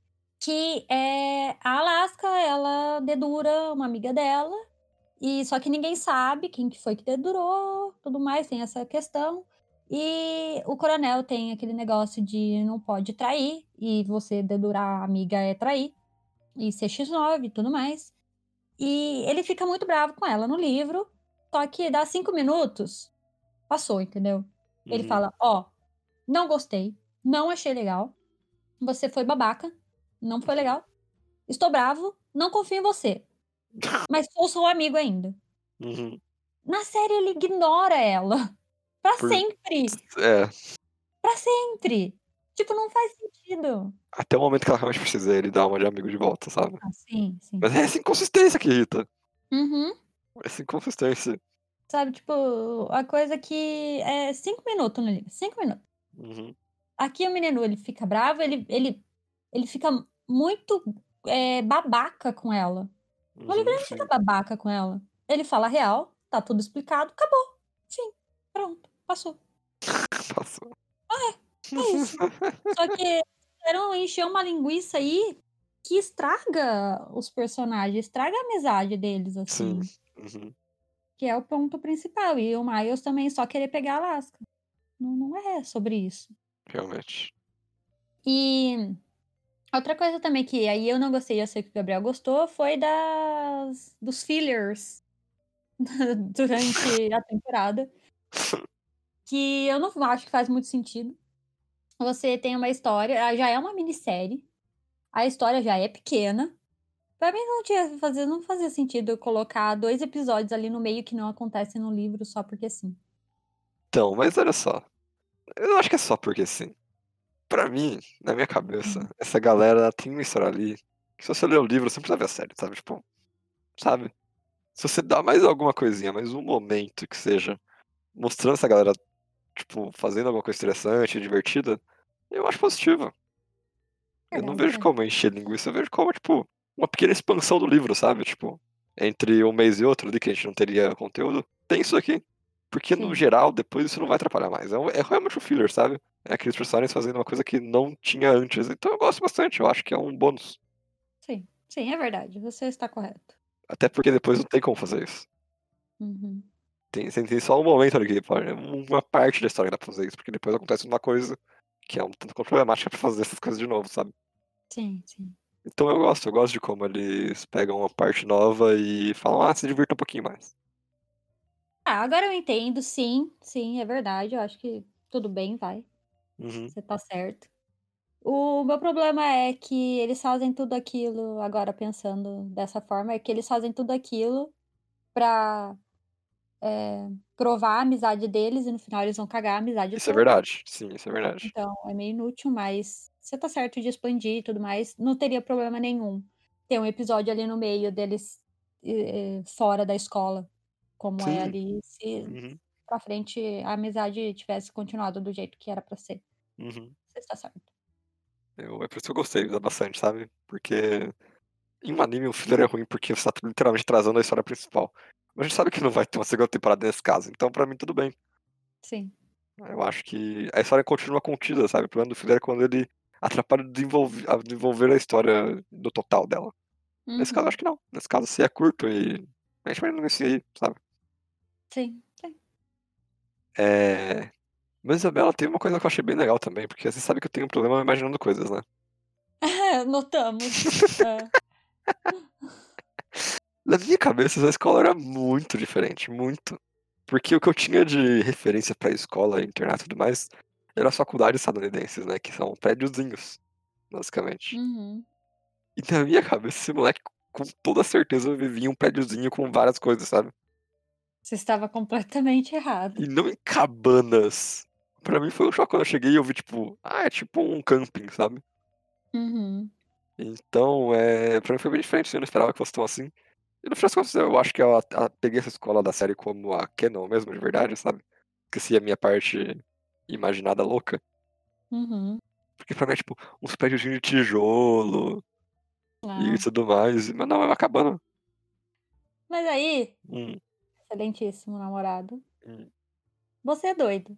[SPEAKER 1] Que, é a Alaska, ela dedura uma amiga dela, e só que ninguém sabe quem que foi que dedurou, tudo mais, tem essa questão. E o coronel tem aquele negócio de não pode trair, e você dedurar a amiga é trair, e ser X9 e tudo mais. E ele fica muito bravo com ela no livro, só que dá 5 minutos, passou, entendeu. Ele
[SPEAKER 2] Uhum.
[SPEAKER 1] fala: "Ó, não gostei, não achei legal, você foi babaca, não foi legal, estou bravo, não confio em você, mas sou seu amigo ainda".
[SPEAKER 2] Uhum.
[SPEAKER 1] Na série ele ignora ela, pra
[SPEAKER 2] Por
[SPEAKER 1] sempre,
[SPEAKER 2] É.
[SPEAKER 1] pra sempre. Tipo, não faz sentido.
[SPEAKER 2] Até o momento que ela realmente precisa, ele dá uma de amigo de volta, sabe.
[SPEAKER 1] Ah, sim, sim.
[SPEAKER 2] Mas é essa inconsistência que irrita.
[SPEAKER 1] Uhum.
[SPEAKER 2] Essa inconsistência.
[SPEAKER 1] Sabe, tipo, a coisa que é 5 minutos no livro, 5 minutos.
[SPEAKER 2] Uhum.
[SPEAKER 1] Aqui o menino, ele fica bravo, ele ele ele fica muito, eh, babaca com ela. Livro
[SPEAKER 2] Uhum,
[SPEAKER 1] ele não fica babaca com ela. Ele fala a real, tá tudo explicado, acabou. Fim, pronto, passou.
[SPEAKER 2] Passou.
[SPEAKER 1] É isso. Só que queiram encher uma linguiça aí que estraga os personagens, estraga a amizade deles,
[SPEAKER 2] Sim.
[SPEAKER 1] assim,
[SPEAKER 2] Uhum.
[SPEAKER 1] que é o ponto principal. E o Miles também só querer pegar a Alaska. Não não é sobre isso.
[SPEAKER 2] Realmente.
[SPEAKER 1] E outra coisa também que aí eu não gostei, eu sei que o Gabriel gostou, foi das dos fillers durante a temporada, que eu não acho que faz muito sentido. Você tem uma história, ah, já é uma minissérie, a história já é pequena. Pra mim não tinha fazer não fazia sentido eu colocar 2 episódios ali no meio que não acontecem no livro só porque sim.
[SPEAKER 2] Então, mas olha só, eu não acho que é só porque sim. Pra mim, na minha cabeça,
[SPEAKER 1] Uhum.
[SPEAKER 2] essa galera tem uma história ali, que se você ler o livro, você não precisa ver a série, sabe, tipo, sabe. Se você dá mais alguma coisinha, mais um momento que seja mostrando essa galera, tipo, fazendo alguma coisa interessante, divertida, eu acho positivo. Eu não vejo
[SPEAKER 1] é.
[SPEAKER 2] como encher linguiça, eu vejo como, tipo, uma pequena expansão do livro, sabe, tipo, entre um mês e outro ali que a gente não teria conteúdo, tem isso aqui. Porque no
[SPEAKER 1] Sim.
[SPEAKER 2] geral, depois isso não vai atrapalhar mais, é um é realmente um filler, sabe. É aqueles personagens fazendo uma coisa que não tinha antes, então eu gosto bastante, eu acho que é um bônus.
[SPEAKER 1] Sim, sim, é verdade, você está correto.
[SPEAKER 2] Até porque depois não tem como fazer isso.
[SPEAKER 1] Uhum.
[SPEAKER 2] Tem tem só um momento ali que uma parte da história que dá pra fazer isso, porque depois acontece uma coisa que é um tanto problemática pra fazer essas coisas de novo, sabe.
[SPEAKER 1] Sim, sim.
[SPEAKER 2] Então eu gosto, eu gosto de como eles pegam uma parte nova e falam: "Ah, se divirta um pouquinho mais".
[SPEAKER 1] Ah, agora eu entendo, sim, sim, é verdade, eu acho que tudo bem, vai,
[SPEAKER 2] Uhum.
[SPEAKER 1] você tá certo. O meu problema é que eles fazem tudo aquilo agora pensando dessa forma, é que eles fazem tudo aquilo pra, eh, provar a amizade deles e no final eles vão cagar a amizade
[SPEAKER 2] Isso é
[SPEAKER 1] toda.
[SPEAKER 2] verdade, sim, isso é verdade.
[SPEAKER 1] Então é meio inútil, mas você tá certo de expandir e tudo mais, não teria problema nenhum ter um episódio ali no meio deles, eh, fora da escola, como é
[SPEAKER 2] Sim.
[SPEAKER 1] ali, se
[SPEAKER 2] Uhum.
[SPEAKER 1] pra frente a amizade tivesse continuado do jeito que era pra ser.
[SPEAKER 2] Uhum.
[SPEAKER 1] Você está certo.
[SPEAKER 2] Eu é por isso que eu gostei bastante, sabe, porque em um anime o filler é ruim, porque você tá literalmente atrasando a história principal. A gente sabe que não vai ter uma segunda temporada nesse caso, então pra mim tudo bem.
[SPEAKER 1] Sim.
[SPEAKER 2] Eu acho que a história continua contida, sabe, o problema do filler é quando ele atrapalha o desenvolv a desenvolver a história no total dela. Nesse caso eu
[SPEAKER 1] Uhum.
[SPEAKER 2] acho que não, nesse caso se é curto e a gente vai nesse aí, sabe.
[SPEAKER 1] Sim, sim.
[SPEAKER 2] Eh, mas Isabela tem uma coisa que eu achei bem legal também, porque você sabe que eu tenho um problema imaginando coisas, né.
[SPEAKER 1] Notamos. Hã.
[SPEAKER 2] Na minha cabeça essa escola era muito diferente, muito. Porque o que eu tinha de referência pra escola, internato e tudo mais, eram as faculdades estadunidenses, né, que são prédiozinhos, basicamente.
[SPEAKER 1] Uhum.
[SPEAKER 2] E na minha cabeça esse moleque com toda certeza vivia um prédiozinho com várias coisas, sabe.
[SPEAKER 1] Você estava completamente errado.
[SPEAKER 2] E não em cabanas. Pra mim foi um choque quando eu cheguei e eu vi tipo, ah, é tipo um camping, sabe.
[SPEAKER 1] Uhum.
[SPEAKER 2] Então, eh, pra mim foi bem diferente, eu não esperava que fosse tão assim. E no fim das contas eu acho que eu peguei essa escola da série como a canon mesmo de verdade, sabe. Esqueci a minha parte imaginada louca.
[SPEAKER 1] Uhum.
[SPEAKER 2] Porque pra mim é tipo, uns prédiozinho de tijolo e
[SPEAKER 1] Ah.
[SPEAKER 2] tudo mais, mas não, é uma cabana.
[SPEAKER 1] Mas aí,
[SPEAKER 2] Hum.
[SPEAKER 1] excelentíssimo namorado
[SPEAKER 2] Hum.
[SPEAKER 1] você é doido.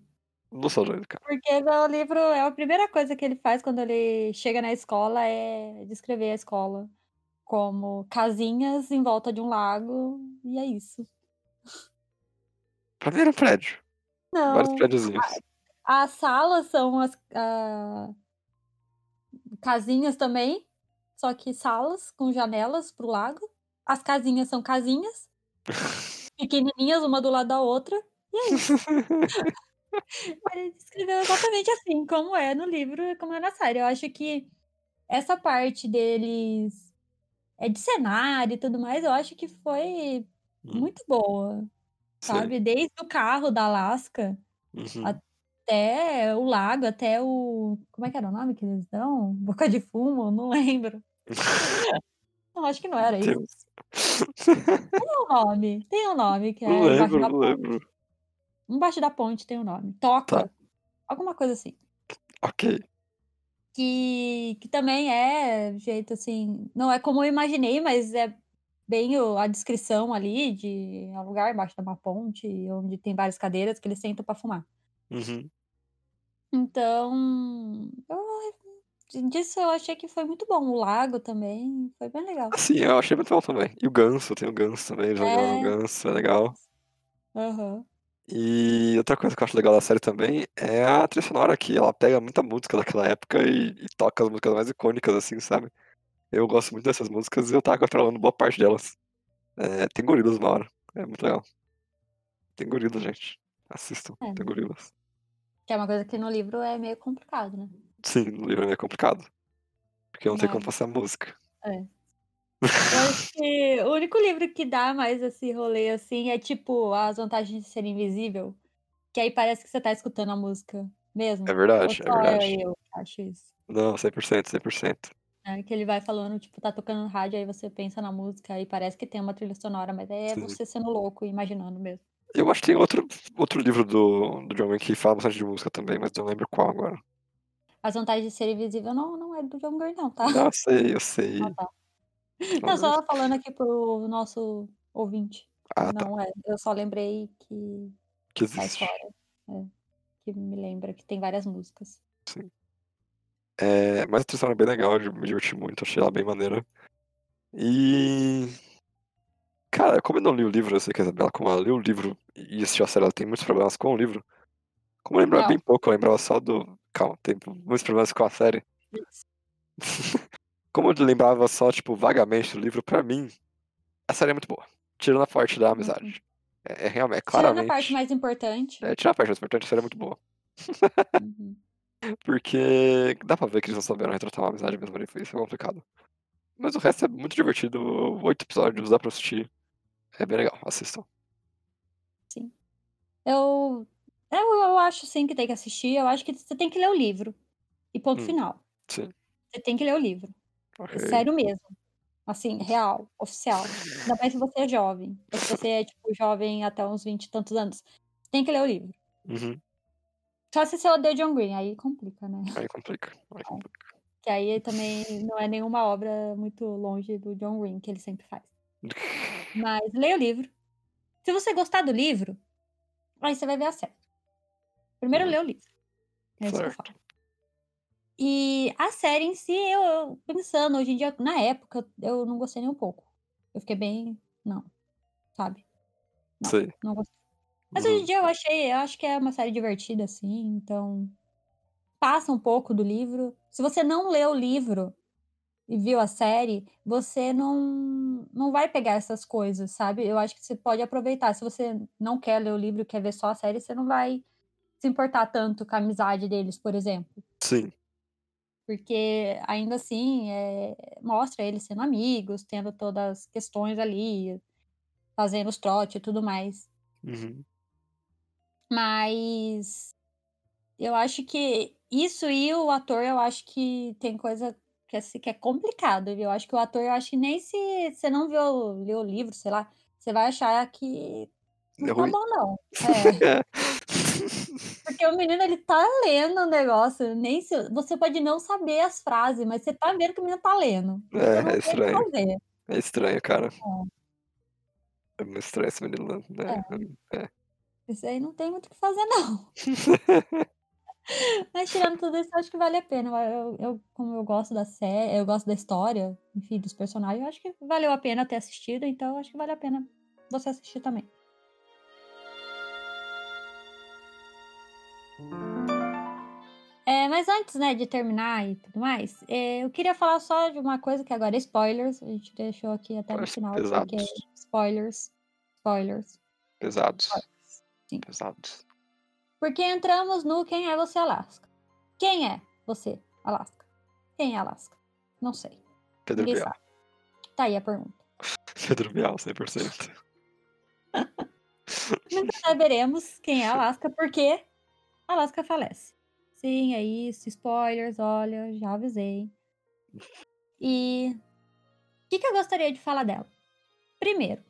[SPEAKER 2] Não sou doido, cara.
[SPEAKER 1] Porque no livro é a primeira coisa que ele faz quando ele chega na escola é descrever a escola como casinhas em volta de um lago, e é isso.
[SPEAKER 2] Pra era um prédio. Vários
[SPEAKER 1] Não,
[SPEAKER 2] prédiozinhos.
[SPEAKER 1] a as salas são as a casinhas também, só que salas com janelas para o lago. As casinhas são casinhas pequenininhas uma do lado da outra, e é isso. Ele descreveu exatamente assim, como é no livro como é na série. Eu acho que essa parte deles, eh, de cenário e tudo mais, eu acho que foi
[SPEAKER 2] Hum.
[SPEAKER 1] muito boa, sabe. Desde o carro da Alaska,
[SPEAKER 2] Uhum.
[SPEAKER 1] até o lago, até o como é que era o nome que eles dão? Boca de fumo? Não lembro. Não, acho que não era isso. Tem um nome, tem um nome que
[SPEAKER 2] Não
[SPEAKER 1] é embaixo
[SPEAKER 2] lembro,
[SPEAKER 1] da
[SPEAKER 2] não
[SPEAKER 1] ponte.
[SPEAKER 2] lembro.
[SPEAKER 1] Embaixo da ponte tem um nome,
[SPEAKER 2] Tá.
[SPEAKER 1] toca, alguma coisa assim.
[SPEAKER 2] Ok.
[SPEAKER 1] Que que também é jeito, assim, não é como eu imaginei, mas é bem o a descrição ali de é um lugar embaixo de uma ponte, onde tem várias cadeiras que eles sentam pra fumar.
[SPEAKER 2] Uhum.
[SPEAKER 1] Então, eu disso eu achei que foi muito bom. O lago também foi bem legal.
[SPEAKER 2] Assim, eu achei muito bom também. E o ganso, tem o ganso também, jogando o
[SPEAKER 1] É.
[SPEAKER 2] ganso, é legal.
[SPEAKER 1] Aham.
[SPEAKER 2] E outra coisa que eu acho legal da série também é a trilha sonora, que ela pega muita música daquela época e e toca as músicas mais icônicas, assim, sabe. Eu gosto muito dessas músicas e eu estava controlando boa parte delas. Eh, tem Gorillaz uma hora, é muito legal. Tem Gorillaz, gente. Assistam,
[SPEAKER 1] É.
[SPEAKER 2] tem Gorillaz.
[SPEAKER 1] Que é uma coisa que no livro é meio complicado, né.
[SPEAKER 2] Sim, no livro é meio complicado. Porque não tem como passar música.
[SPEAKER 1] É. Eu acho que o único livro que dá mais esse rolê, assim, é tipo As Vantagens de Ser Invisível, que aí parece que você tá escutando a música mesmo,
[SPEAKER 2] É verdade, é verdade.
[SPEAKER 1] eu que acho isso?
[SPEAKER 2] Não, 100%, 100%.
[SPEAKER 1] É, que ele vai falando, tipo, tá tocando no rádio, aí você pensa na música e parece que tem uma trilha sonora, mas é
[SPEAKER 2] Sim.
[SPEAKER 1] você sendo louco e imaginando mesmo.
[SPEAKER 2] Eu acho que tem outro outro livro do do John Green que fala bastante de música também, mas não lembro qual agora.
[SPEAKER 1] As Vantagens de Ser Invisível não não é do John Green não, tá.
[SPEAKER 2] Não, eu sei, eu
[SPEAKER 1] Ah,
[SPEAKER 2] sei.
[SPEAKER 1] tá. Não, só falando aqui para o nosso ouvinte,
[SPEAKER 2] Ah, tá.
[SPEAKER 1] não é, eu só lembrei que
[SPEAKER 2] Que existe.
[SPEAKER 1] história é, que me lembra que tem várias músicas.
[SPEAKER 2] Sim. Eh, mas a trilha sonora é bem legal, eu me diverti muito, achei ela bem maneira. E cara, como eu não li o livro, eu sei que a Isabela, como ela leu o livro e assistiu a série, ela tem muitos problemas com o livro. Como eu lembrava bem
[SPEAKER 1] Não.
[SPEAKER 2] pouco, eu lembrava só do calma, tem muitos problemas com a série. Como eu lembrava só, tipo, vagamente do livro, pra mim, a série é muito boa. Tirando a parte da amizade. É, é realmente, é
[SPEAKER 1] Tirando a
[SPEAKER 2] claramente.
[SPEAKER 1] parte mais importante.
[SPEAKER 2] É, tirando a parte mais importante, a série é muito boa.
[SPEAKER 1] Uhum.
[SPEAKER 2] Porque dá pra ver que eles não souberam retratar uma amizade mesmo ali, foi isso é complicado. Mas o resto é muito divertido, oito episódios, dá pra assistir. É bem legal, assistam.
[SPEAKER 1] Eu, eu, eu acho sim que tem que assistir. Eu acho que você tem que ler o livro. E ponto
[SPEAKER 2] Hum.
[SPEAKER 1] final.
[SPEAKER 2] Sim.
[SPEAKER 1] Você tem que ler o livro. É sério mesmo. Assim, real, oficial. Ainda mais se você é jovem. Ou se você é, tipo, jovem até uns 20 e tantos anos. Tem que ler o livro.
[SPEAKER 2] Uhum.
[SPEAKER 1] Só se você odeia John Green, aí complica, né?
[SPEAKER 2] Aí complica. Aí complica.
[SPEAKER 1] Que aí também não é nenhuma obra muito longe do John Green, que ele sempre faz. Mas leia o livro. Se você gostar do livro, aí você vai ver a série. Primeiro
[SPEAKER 2] Hum.
[SPEAKER 1] lê o livro. É isso que eu falo. E a série em si, eu, eu pensando, hoje em dia, na época, eu não gostei nem um pouco. Eu fiquei bem. Não. Sabe? Não,
[SPEAKER 2] Sei.
[SPEAKER 1] não gostei. Mas hoje em
[SPEAKER 2] Uhum.
[SPEAKER 1] dia eu achei, eu acho que é uma série divertida, assim, então. Passa um pouco do livro. Se você não leu o livro e viu a série, você não, não vai pegar essas coisas, sabe? Eu acho que você pode aproveitar. Se você não quer ler o livro e quer ver só a série, você não vai se importar tanto com a amizade deles, por exemplo.
[SPEAKER 2] Sim.
[SPEAKER 1] Porque ainda assim é, mostra eles sendo amigos, tendo todas as questões ali, fazendo os trotes e tudo mais.
[SPEAKER 2] Uhum.
[SPEAKER 1] Mas eu acho que isso e o ator, eu acho que tem coisa que, assim, que é complicado, viu? Eu acho que o ator, eu acho que nem se você não viu, leu o livro, sei lá, você vai achar que não
[SPEAKER 2] É
[SPEAKER 1] tá
[SPEAKER 2] ruim.
[SPEAKER 1] bom, não. É.
[SPEAKER 2] É.
[SPEAKER 1] Porque o menino, ele tá lendo o negócio. Nem se, você pode não saber as frases, mas você tá vendo que o menino tá lendo.
[SPEAKER 2] É,
[SPEAKER 1] não
[SPEAKER 2] é estranho. É estranho, cara.
[SPEAKER 1] É.
[SPEAKER 2] É muito estranho esse menino né? É.
[SPEAKER 1] Isso aí não tem muito o que fazer, não. Mas tirando tudo isso, eu acho que vale a pena. Eu, eu, como eu gosto da série, eu gosto da história, enfim, dos personagens, eu acho que valeu a pena ter assistido, então acho que vale a pena você assistir também. É, mas antes, né, de terminar e tudo mais, é, eu queria falar só de uma coisa que agora é spoilers. A gente deixou aqui até no
[SPEAKER 2] Spoilers
[SPEAKER 1] final, porque
[SPEAKER 2] pesados.
[SPEAKER 1] spoilers, spoilers.
[SPEAKER 2] Pesados.
[SPEAKER 1] Sim.
[SPEAKER 2] Pesados.
[SPEAKER 1] Porque entramos no Quem é você, Alaska? Quem é você, Alaska? Quem é Alaska? Não sei.
[SPEAKER 2] Pedro
[SPEAKER 1] Ninguém
[SPEAKER 2] Bial.
[SPEAKER 1] sabe. Tá aí a pergunta.
[SPEAKER 2] Pedro Bial, 100%.
[SPEAKER 1] Nunca saberemos quem é Alaska, porque Alaska falece. Sim, é isso. Spoilers, olha, já avisei. E o que, que eu gostaria de falar dela? Primeiro,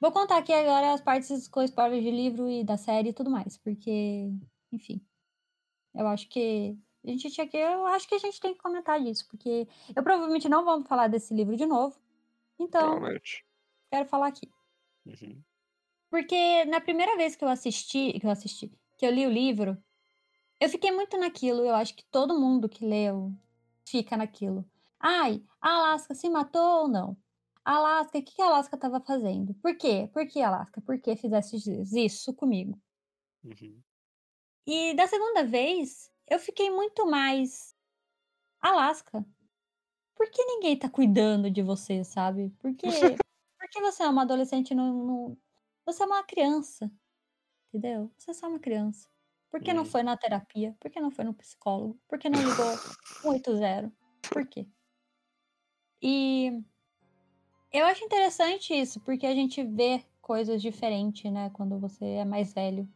[SPEAKER 1] vou contar aqui agora as partes com spoilers de livro e da série e tudo mais, porque, enfim, eu acho que a gente tinha que, eu acho que a gente tem que comentar disso, porque eu provavelmente não vou falar desse livro de novo, então quero falar aqui.
[SPEAKER 2] Uhum.
[SPEAKER 1] Porque na primeira vez que eu assisti, que eu assisti, que eu li o livro, eu fiquei muito naquilo. Eu acho que todo mundo que leu fica naquilo. Ai, a Alaska se matou ou não? A Alaska, o que a Alaska estava fazendo? Por quê? Por que Alaska? Por que fizesse isso comigo?
[SPEAKER 2] Uhum.
[SPEAKER 1] E da segunda vez, eu fiquei muito mais Alaska. Por que ninguém tá cuidando de você, sabe? Por que, por que você é uma adolescente no- Você é uma criança. Entendeu? Você é só uma criança. Por que não
[SPEAKER 2] Hum.
[SPEAKER 1] foi na terapia? Por que não foi no psicólogo? Por que não ligou 180? Por quê? E eu acho interessante isso, porque a gente vê coisas diferentes, né? Quando você é mais velho.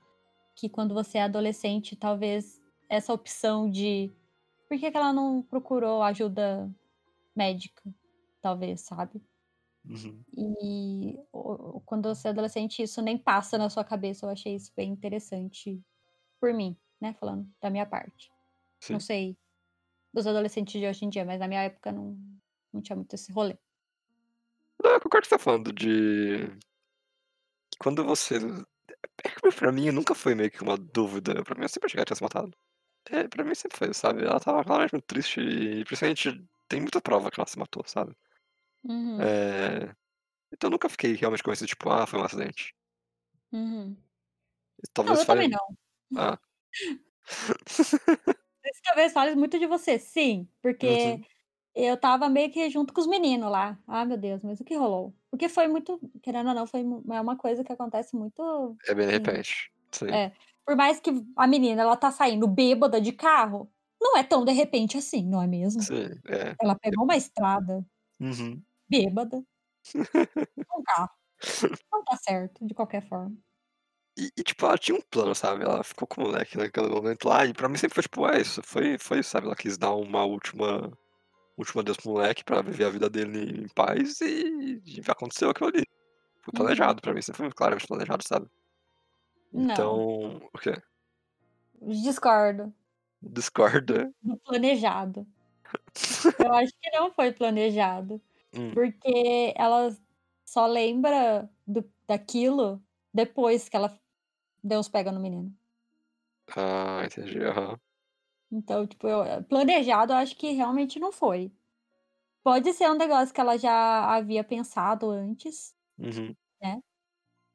[SPEAKER 1] Que quando você é adolescente, talvez essa opção de. Por que, que ela não procurou ajuda médica? Talvez, sabe?
[SPEAKER 2] Uhum.
[SPEAKER 1] E quando você é adolescente, isso nem passa na sua cabeça. Eu achei isso bem interessante por mim, né? Falando da minha parte.
[SPEAKER 2] Sim.
[SPEAKER 1] Não sei dos adolescentes de hoje em dia, mas na minha época não, não tinha muito esse rolê.
[SPEAKER 2] Não, eu concordo com o que você tá falando de. Quando você. É que pra mim nunca foi meio que uma dúvida. Pra mim eu sempre achei que ela tinha se matado. É, pra mim sempre foi, sabe? Ela tava claramente muito triste e principalmente tem muita prova que ela se matou, sabe?
[SPEAKER 1] Uhum,
[SPEAKER 2] É... Então eu nunca fiquei realmente com esse tipo, ah, foi um acidente.
[SPEAKER 1] uhum.
[SPEAKER 2] E
[SPEAKER 1] Não,
[SPEAKER 2] Talvez
[SPEAKER 1] eu
[SPEAKER 2] fale.
[SPEAKER 1] também não.
[SPEAKER 2] Ah.
[SPEAKER 1] Isso talvez fale muito de você, sim, porque
[SPEAKER 2] Uhum.
[SPEAKER 1] Eu estava meio que junto com os meninos lá. Ah, meu Deus, mas o que rolou? Porque foi muito querendo ou não, foi é uma coisa que acontece muito,
[SPEAKER 2] É bem de repente, sim.
[SPEAKER 1] é, por mais que a menina ela tá saindo bêbada de carro, não é tão de repente assim, não é mesmo?
[SPEAKER 2] Sim, é.
[SPEAKER 1] Ela pegou uma estrada
[SPEAKER 2] Uhum.
[SPEAKER 1] Bêbada com carro. Não tá certo, de qualquer forma.
[SPEAKER 2] E e tipo, ela tinha um plano, sabe, ela ficou com o moleque naquele momento lá e pra mim sempre foi tipo, é isso, foi foi sabe, ela quis dar uma última último adeus para o moleque pra viver a vida dele em paz e e aconteceu aquilo ali. Foi
[SPEAKER 1] Uhum.
[SPEAKER 2] planejado pra mim, sempre foi claramente planejado, sabe.
[SPEAKER 1] Não.
[SPEAKER 2] Então o quê?
[SPEAKER 1] Discordo.
[SPEAKER 2] Discorda?
[SPEAKER 1] Planejado. Eu acho que não foi planejado,
[SPEAKER 2] Hum.
[SPEAKER 1] porque ela só lembra do daquilo depois que ela deu uns pega no menino.
[SPEAKER 2] Ah, entendi, aham.
[SPEAKER 1] Então, tipo, eu planejado eu acho que realmente não foi. Pode ser um negócio que ela já havia pensado antes,
[SPEAKER 2] Uhum.
[SPEAKER 1] né,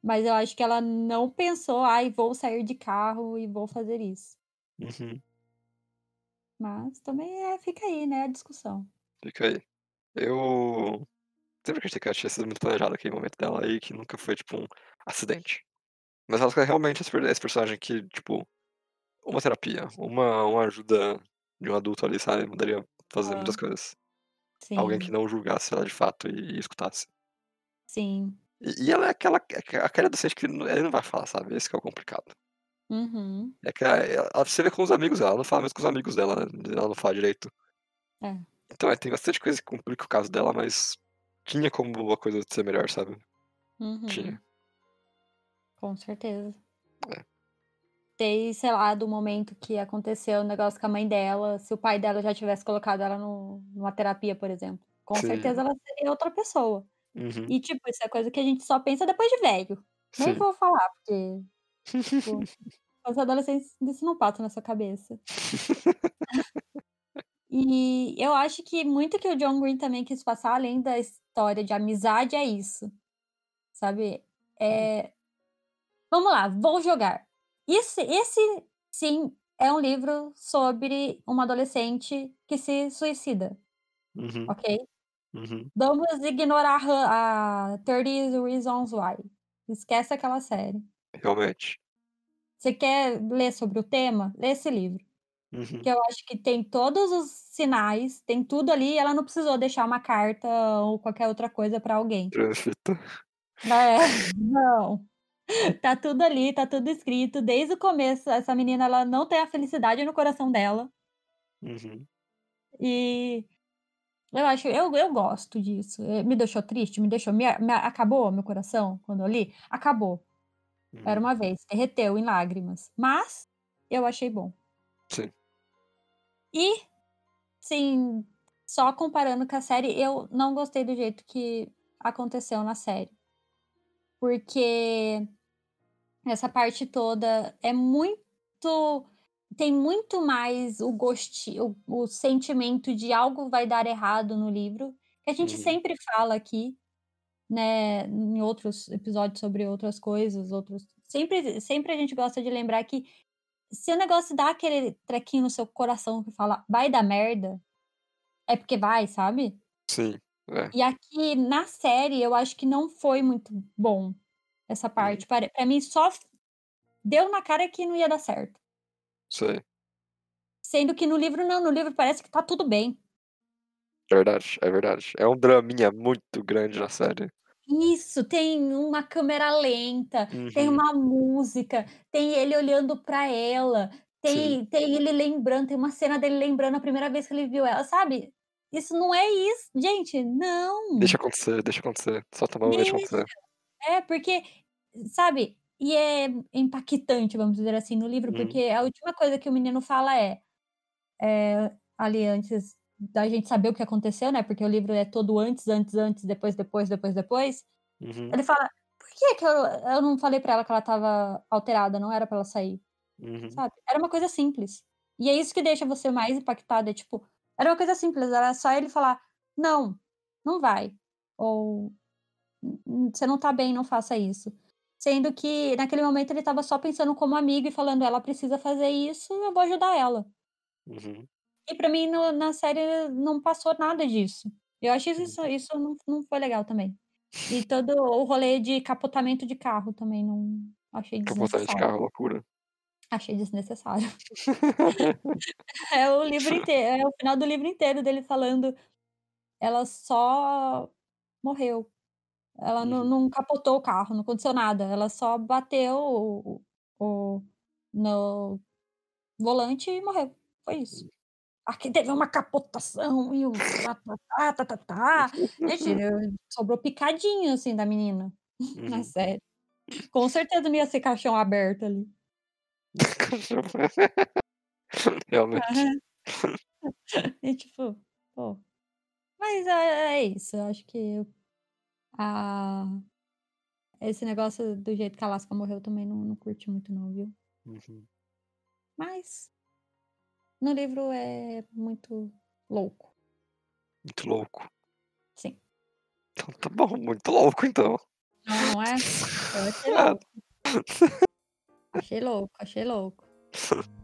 [SPEAKER 1] mas eu acho que ela não pensou: "Ai, vou sair de carro e vou fazer isso".
[SPEAKER 2] Uhum.
[SPEAKER 1] Mas também, eh, fica aí, né, a discussão.
[SPEAKER 2] Fica aí. Eu sempre acreditei que ela tinha sido muito planejado aquele momento dela aí, que nunca foi tipo um acidente. Mas ela realmente esse per esse personagem que, tipo, uma terapia, uma uma ajuda de um adulto ali, sabe, poderia fazer muitas
[SPEAKER 1] Hã.
[SPEAKER 2] coisas. Alguém que
[SPEAKER 1] Sim.
[SPEAKER 2] não julgasse ela de fato e escutasse.
[SPEAKER 1] Sim.
[SPEAKER 2] E e ela é aquela aque aquele adolescente que ele não vai falar, sabe, esse que é o complicado.
[SPEAKER 1] Uhum.
[SPEAKER 2] É que a ela você vê com os amigos dela, ela não fala mesmo com os amigos dela, né, ela não fala direito.
[SPEAKER 1] É.
[SPEAKER 2] Então é, tem bastante coisa que complica o caso dela, mas tinha como a coisa ser melhor, sabe.
[SPEAKER 1] Uhum.
[SPEAKER 2] Tinha.
[SPEAKER 1] Com certeza.
[SPEAKER 2] É.
[SPEAKER 1] Desde, sei lá, do momento que aconteceu o negócio com a mãe dela, se o pai dela já tivesse colocado ela no numa terapia, por exemplo, com certeza
[SPEAKER 2] Sim.
[SPEAKER 1] ela seria outra pessoa.
[SPEAKER 2] Uhum.
[SPEAKER 1] E, tipo, isso é coisa que a gente só pensa depois de velho. Nem vou falar, porque, tipo, as adolescentes isso não passa na sua cabeça. E eu acho que muito que o John Green também quis passar, além da história de amizade, é isso, sabe, eh vamos lá, vou jogar. Esse esse sim é um livro sobre uma adolescente que se suicida,
[SPEAKER 2] Uhum.
[SPEAKER 1] ok?
[SPEAKER 2] Uhum.
[SPEAKER 1] Vamos ignorar a a 30 Reasons Why. Esquece aquela série.
[SPEAKER 2] Realmente.
[SPEAKER 1] Você quer ler sobre o tema? Lê esse livro.
[SPEAKER 2] Uhum.
[SPEAKER 1] Que eu acho que tem todos os sinais, tem tudo ali e ela não precisou deixar uma carta ou qualquer outra coisa pra alguém. É, não. Tá tudo ali, tá tudo escrito desde o começo, essa menina ela não tem a felicidade no coração dela.
[SPEAKER 2] Uhum.
[SPEAKER 1] E eu acho eu eu gosto disso. Eh, me deixou triste? Me deixou. Me me acabou meu coração quando eu li? Acabou. Era
[SPEAKER 2] Uhum.
[SPEAKER 1] uma vez, derreteu em lágrimas, mas eu achei bom.
[SPEAKER 2] Sim.
[SPEAKER 1] E, sim, só comparando com a série, eu não gostei do jeito que aconteceu na série. Porque essa parte toda é muito tem muito mais o gosti o o sentimento de algo vai dar errado no livro, que a gente
[SPEAKER 2] Uhum.
[SPEAKER 1] sempre fala aqui, né, em outros episódios sobre outras coisas, outros sempre sempre a gente gosta de lembrar que se o negócio dá aquele trequinho no seu coração que fala: "Vai dar merda", é porque vai, sabe?
[SPEAKER 2] Sim, é.
[SPEAKER 1] E aqui na série eu acho que não foi muito bom essa
[SPEAKER 2] Uhum.
[SPEAKER 1] parte, pare pra mim só deu na cara que não ia dar certo.
[SPEAKER 2] Sei.
[SPEAKER 1] Sendo que no livro não, no livro parece que tá tudo bem.
[SPEAKER 2] Verdade, é verdade. É um draminha muito grande na série.
[SPEAKER 1] Isso, tem uma câmera lenta, tem
[SPEAKER 2] Uhum.
[SPEAKER 1] uma música, tem ele olhando pra ela,
[SPEAKER 2] Sim.
[SPEAKER 1] tem tem ele lembrando, tem uma cena dele lembrando a primeira vez que ele viu ela, sabe? Isso não é isso gente,
[SPEAKER 2] Deixa
[SPEAKER 1] não.
[SPEAKER 2] acontecer, deixa acontecer. A mão e deixa
[SPEAKER 1] Deixa.
[SPEAKER 2] acontecer.
[SPEAKER 1] É, porque, sabe, e é impactante, vamos dizer assim, no livro,
[SPEAKER 2] Uhum.
[SPEAKER 1] porque a última coisa que o menino fala é eh, ali antes da gente saber o que aconteceu, né, porque o livro é todo antes, antes, antes, depois, depois, depois, depois.
[SPEAKER 2] Uhum.
[SPEAKER 1] Ele fala: "Por que que eu eu não falei pra ela que ela estava alterada, não era pra ela sair?",
[SPEAKER 2] Uhum.
[SPEAKER 1] sabe? Era uma coisa simples. E é isso que deixa você mais impactada, é tipo, era uma coisa simples, era só ele falar: "Não, não vai", ou "N n você não tá bem, não faça isso". Sendo que naquele momento ele estava só pensando como amigo e falando: "Ela precisa fazer isso, eu vou ajudar ela".
[SPEAKER 2] Uhum.
[SPEAKER 1] E pra mim no na série não passou nada disso. Eu achei isso isso não não foi legal também. E todo o rolê de capotamento de carro também não achei
[SPEAKER 2] Capotamento de carro, loucura.
[SPEAKER 1] Achei desnecessário. É o livro inteiro é o final do livro inteiro dele falando: "Ela só morreu. Ela não não capotou o carro, não aconteceu nada, ela só bateu o o no volante e morreu, foi isso.
[SPEAKER 2] Hum.
[SPEAKER 1] Aqui teve uma capotação e um tá-tá-tá, tá-tá-tá". Gente, sobrou picadinho, assim, da menina, na
[SPEAKER 2] Uhum.
[SPEAKER 1] série. Com certeza não ia ser caixão aberto ali.
[SPEAKER 2] Realmente.
[SPEAKER 1] E tipo, pô. Mas é é isso, eu acho que a esse negócio do jeito que a Alaska morreu também não não curti muito não, viu.
[SPEAKER 2] Uhum.
[SPEAKER 1] Mas no livro é muito louco.
[SPEAKER 2] Muito louco.
[SPEAKER 1] Sim.
[SPEAKER 2] Então tá bom, muito louco então.
[SPEAKER 1] Não, não é? Eu achei
[SPEAKER 2] É.
[SPEAKER 1] louco. Achei louco, achei louco.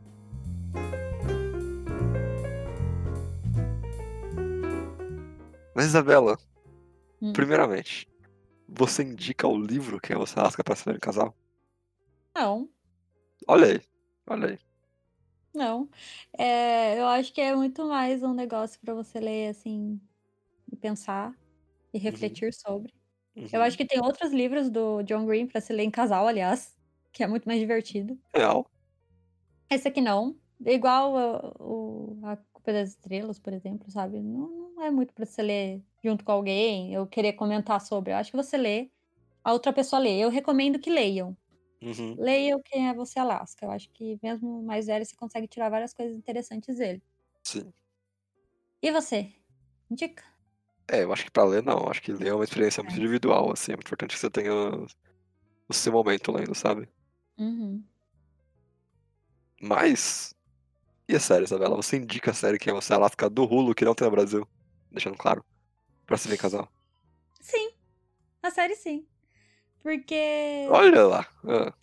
[SPEAKER 2] Mas Isabela,
[SPEAKER 1] Hum.
[SPEAKER 2] primeiramente, você indica o livro Quem é Você, Alaska pra se ler em casal?
[SPEAKER 1] Não.
[SPEAKER 2] Olha aí, olha aí.
[SPEAKER 1] Não. Eh, eu acho que é muito mais um negócio pra você ler, assim, e pensar, e
[SPEAKER 2] Uhum.
[SPEAKER 1] refletir sobre. Eu
[SPEAKER 2] Uhum.
[SPEAKER 1] acho que tem outros livros do John Green pra se ler em casal, aliás, que é muito mais divertido.
[SPEAKER 2] Real.
[SPEAKER 1] Esse aqui não. Igual o A Culpa é das Estrelas, por exemplo, sabe, não não é muito pra você ler junto com alguém ou querer comentar sobre, eu acho que você lê, a outra pessoa lê. Eu recomendo que leiam.
[SPEAKER 2] Uhum.
[SPEAKER 1] Leiam Quem é Você, Alaska. Eu acho que mesmo mais velho você consegue tirar várias coisas interessantes dele.
[SPEAKER 2] Sim.
[SPEAKER 1] E você? Indica?
[SPEAKER 2] É, eu acho que pra ler não, acho que ler é uma experiência muito
[SPEAKER 1] É.
[SPEAKER 2] individual, assim, é muito importante que você tenha o seu momento lendo, sabe.
[SPEAKER 1] Uhum.
[SPEAKER 2] Mas, e a série, Isabela? Você indica a série Quem é Você, Alaska do Hulu, que não tem no Brasil, deixando claro, pra se ver casal?
[SPEAKER 1] Sim. A série sim. Porque
[SPEAKER 2] Olha lá.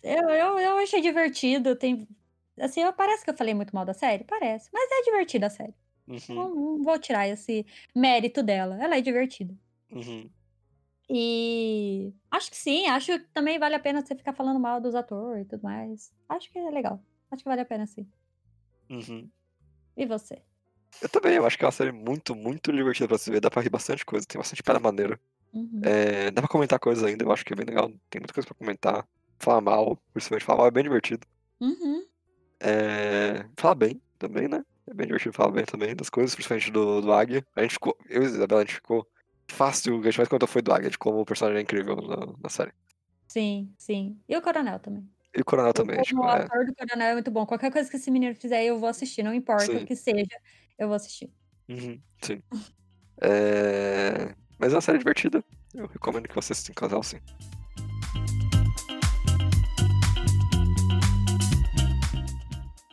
[SPEAKER 1] Eu eu eu achei divertido, tem assim, parece que eu falei muito mal da série? Parece, mas é divertida a série.
[SPEAKER 2] Uhum.
[SPEAKER 1] Não não vou tirar esse mérito dela, ela é divertida.
[SPEAKER 2] Uhum.
[SPEAKER 1] E acho que sim, acho que também vale a pena você ficar falando mal dos ator e tudo mais. Acho que é legal, acho que vale a pena sim.
[SPEAKER 2] Uhum.
[SPEAKER 1] E você?
[SPEAKER 2] Eu também, eu acho que é uma série muito, muito divertida pra se ver, dá pra rir bastante coisa, tem bastante piada maneira.
[SPEAKER 1] Uhum.
[SPEAKER 2] Eh, dá pra comentar coisas ainda, eu acho que é bem legal, tem muita coisa pra comentar. Falar mal, principalmente falar mal é bem divertido.
[SPEAKER 1] Uhum.
[SPEAKER 2] Eh, falar bem também, né, é bem divertido falar bem também das coisas, principalmente do do Águia. A gente ficou eu e a Isabela, a gente ficou fácil, o que a gente mais comentou foi do Águia, de como o personagem é incrível na na série.
[SPEAKER 1] Sim, sim. E o Coronel também.
[SPEAKER 2] E o Coronel também,
[SPEAKER 1] como
[SPEAKER 2] tipo,
[SPEAKER 1] o
[SPEAKER 2] é
[SPEAKER 1] ator do Coronel é muito bom, qualquer coisa que esse menino fizer eu vou assistir, não importa o
[SPEAKER 2] Sim.
[SPEAKER 1] que seja, eu vou assistir.
[SPEAKER 2] Uhum, sim. Eh, mas é uma série divertida, eu recomendo que você assista em casal sim.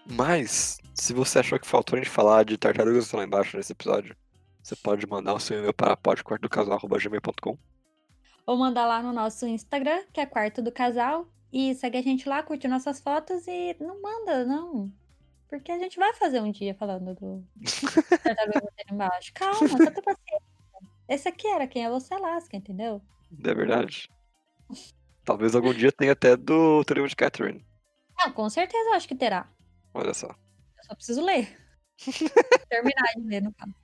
[SPEAKER 2] Mas, se você achou que faltou a gente falar de Tartarugas Estão Lá Embaixo nesse episódio, você pode mandar o seu e-mail para podquartodocasal@gmail.com.
[SPEAKER 1] Ou mandar lá no nosso Instagram, que é Quarto do Casal, e segue a gente lá, curte nossas fotos e não manda não, porque a gente vai fazer um dia falando do Tartarugas Lá Embaixo. Calma, só ter paciência. Esse aqui era Quem é Você, Alaska, entendeu?
[SPEAKER 2] É verdade. Talvez algum dia tenha até do Teorema de Catherine.
[SPEAKER 1] Não, com certeza eu acho que terá.
[SPEAKER 2] Olha só.
[SPEAKER 1] Eu só preciso ler. Terminar de ler, no caso.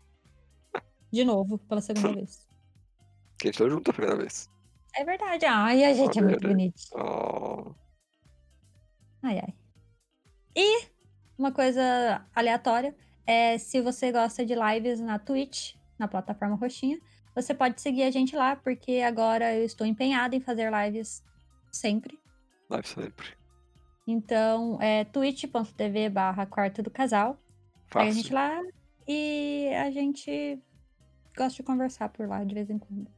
[SPEAKER 1] De novo, pela segunda vez.
[SPEAKER 2] Que a gente leu junto a primeira vez.
[SPEAKER 1] É verdade. Ai, a gente é muito
[SPEAKER 2] aí.
[SPEAKER 1] bonitinho.
[SPEAKER 2] Oh.
[SPEAKER 1] Ai, ai. E uma coisa aleatória, é se você gosta de lives na Twitch, na plataforma roxinha, você pode seguir a gente lá, porque agora eu estou empenhada em fazer lives sempre.
[SPEAKER 2] Live sempre.
[SPEAKER 1] Então, é twitch.tv barra Quarto do Casal. Segue a gente lá e a gente gosta de conversar por lá de vez em quando.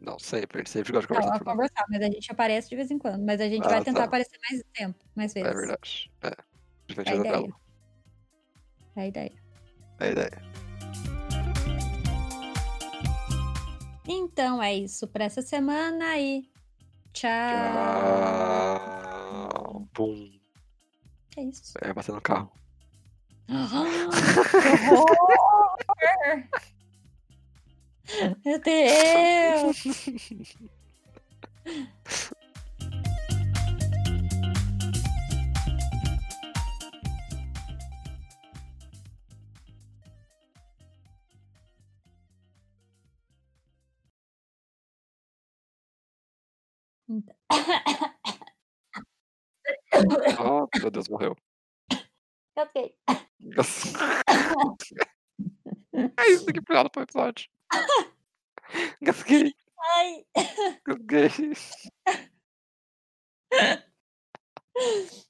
[SPEAKER 2] Não, sempre, a gente sempre gosta de
[SPEAKER 1] Não,
[SPEAKER 2] conversar lá.
[SPEAKER 1] conversar, mas a gente aparece de vez em quando, mas a gente
[SPEAKER 2] Ah,
[SPEAKER 1] vai tentar
[SPEAKER 2] tá.
[SPEAKER 1] aparecer mais tempo, mais vezes.
[SPEAKER 2] É verdade. É.
[SPEAKER 1] É a
[SPEAKER 2] a
[SPEAKER 1] ideia. É a ideia.
[SPEAKER 2] É a ideia.
[SPEAKER 1] Então é isso pra essa semana e tchau. É isso.
[SPEAKER 2] É, bater no carro.
[SPEAKER 1] Horror! Meu Deus! Então.
[SPEAKER 2] Ah, meu Deus, morreu.
[SPEAKER 1] Ok.
[SPEAKER 2] É isso aqui pro pro episódio. Gasguei.
[SPEAKER 1] Ai.
[SPEAKER 2] Gasguei.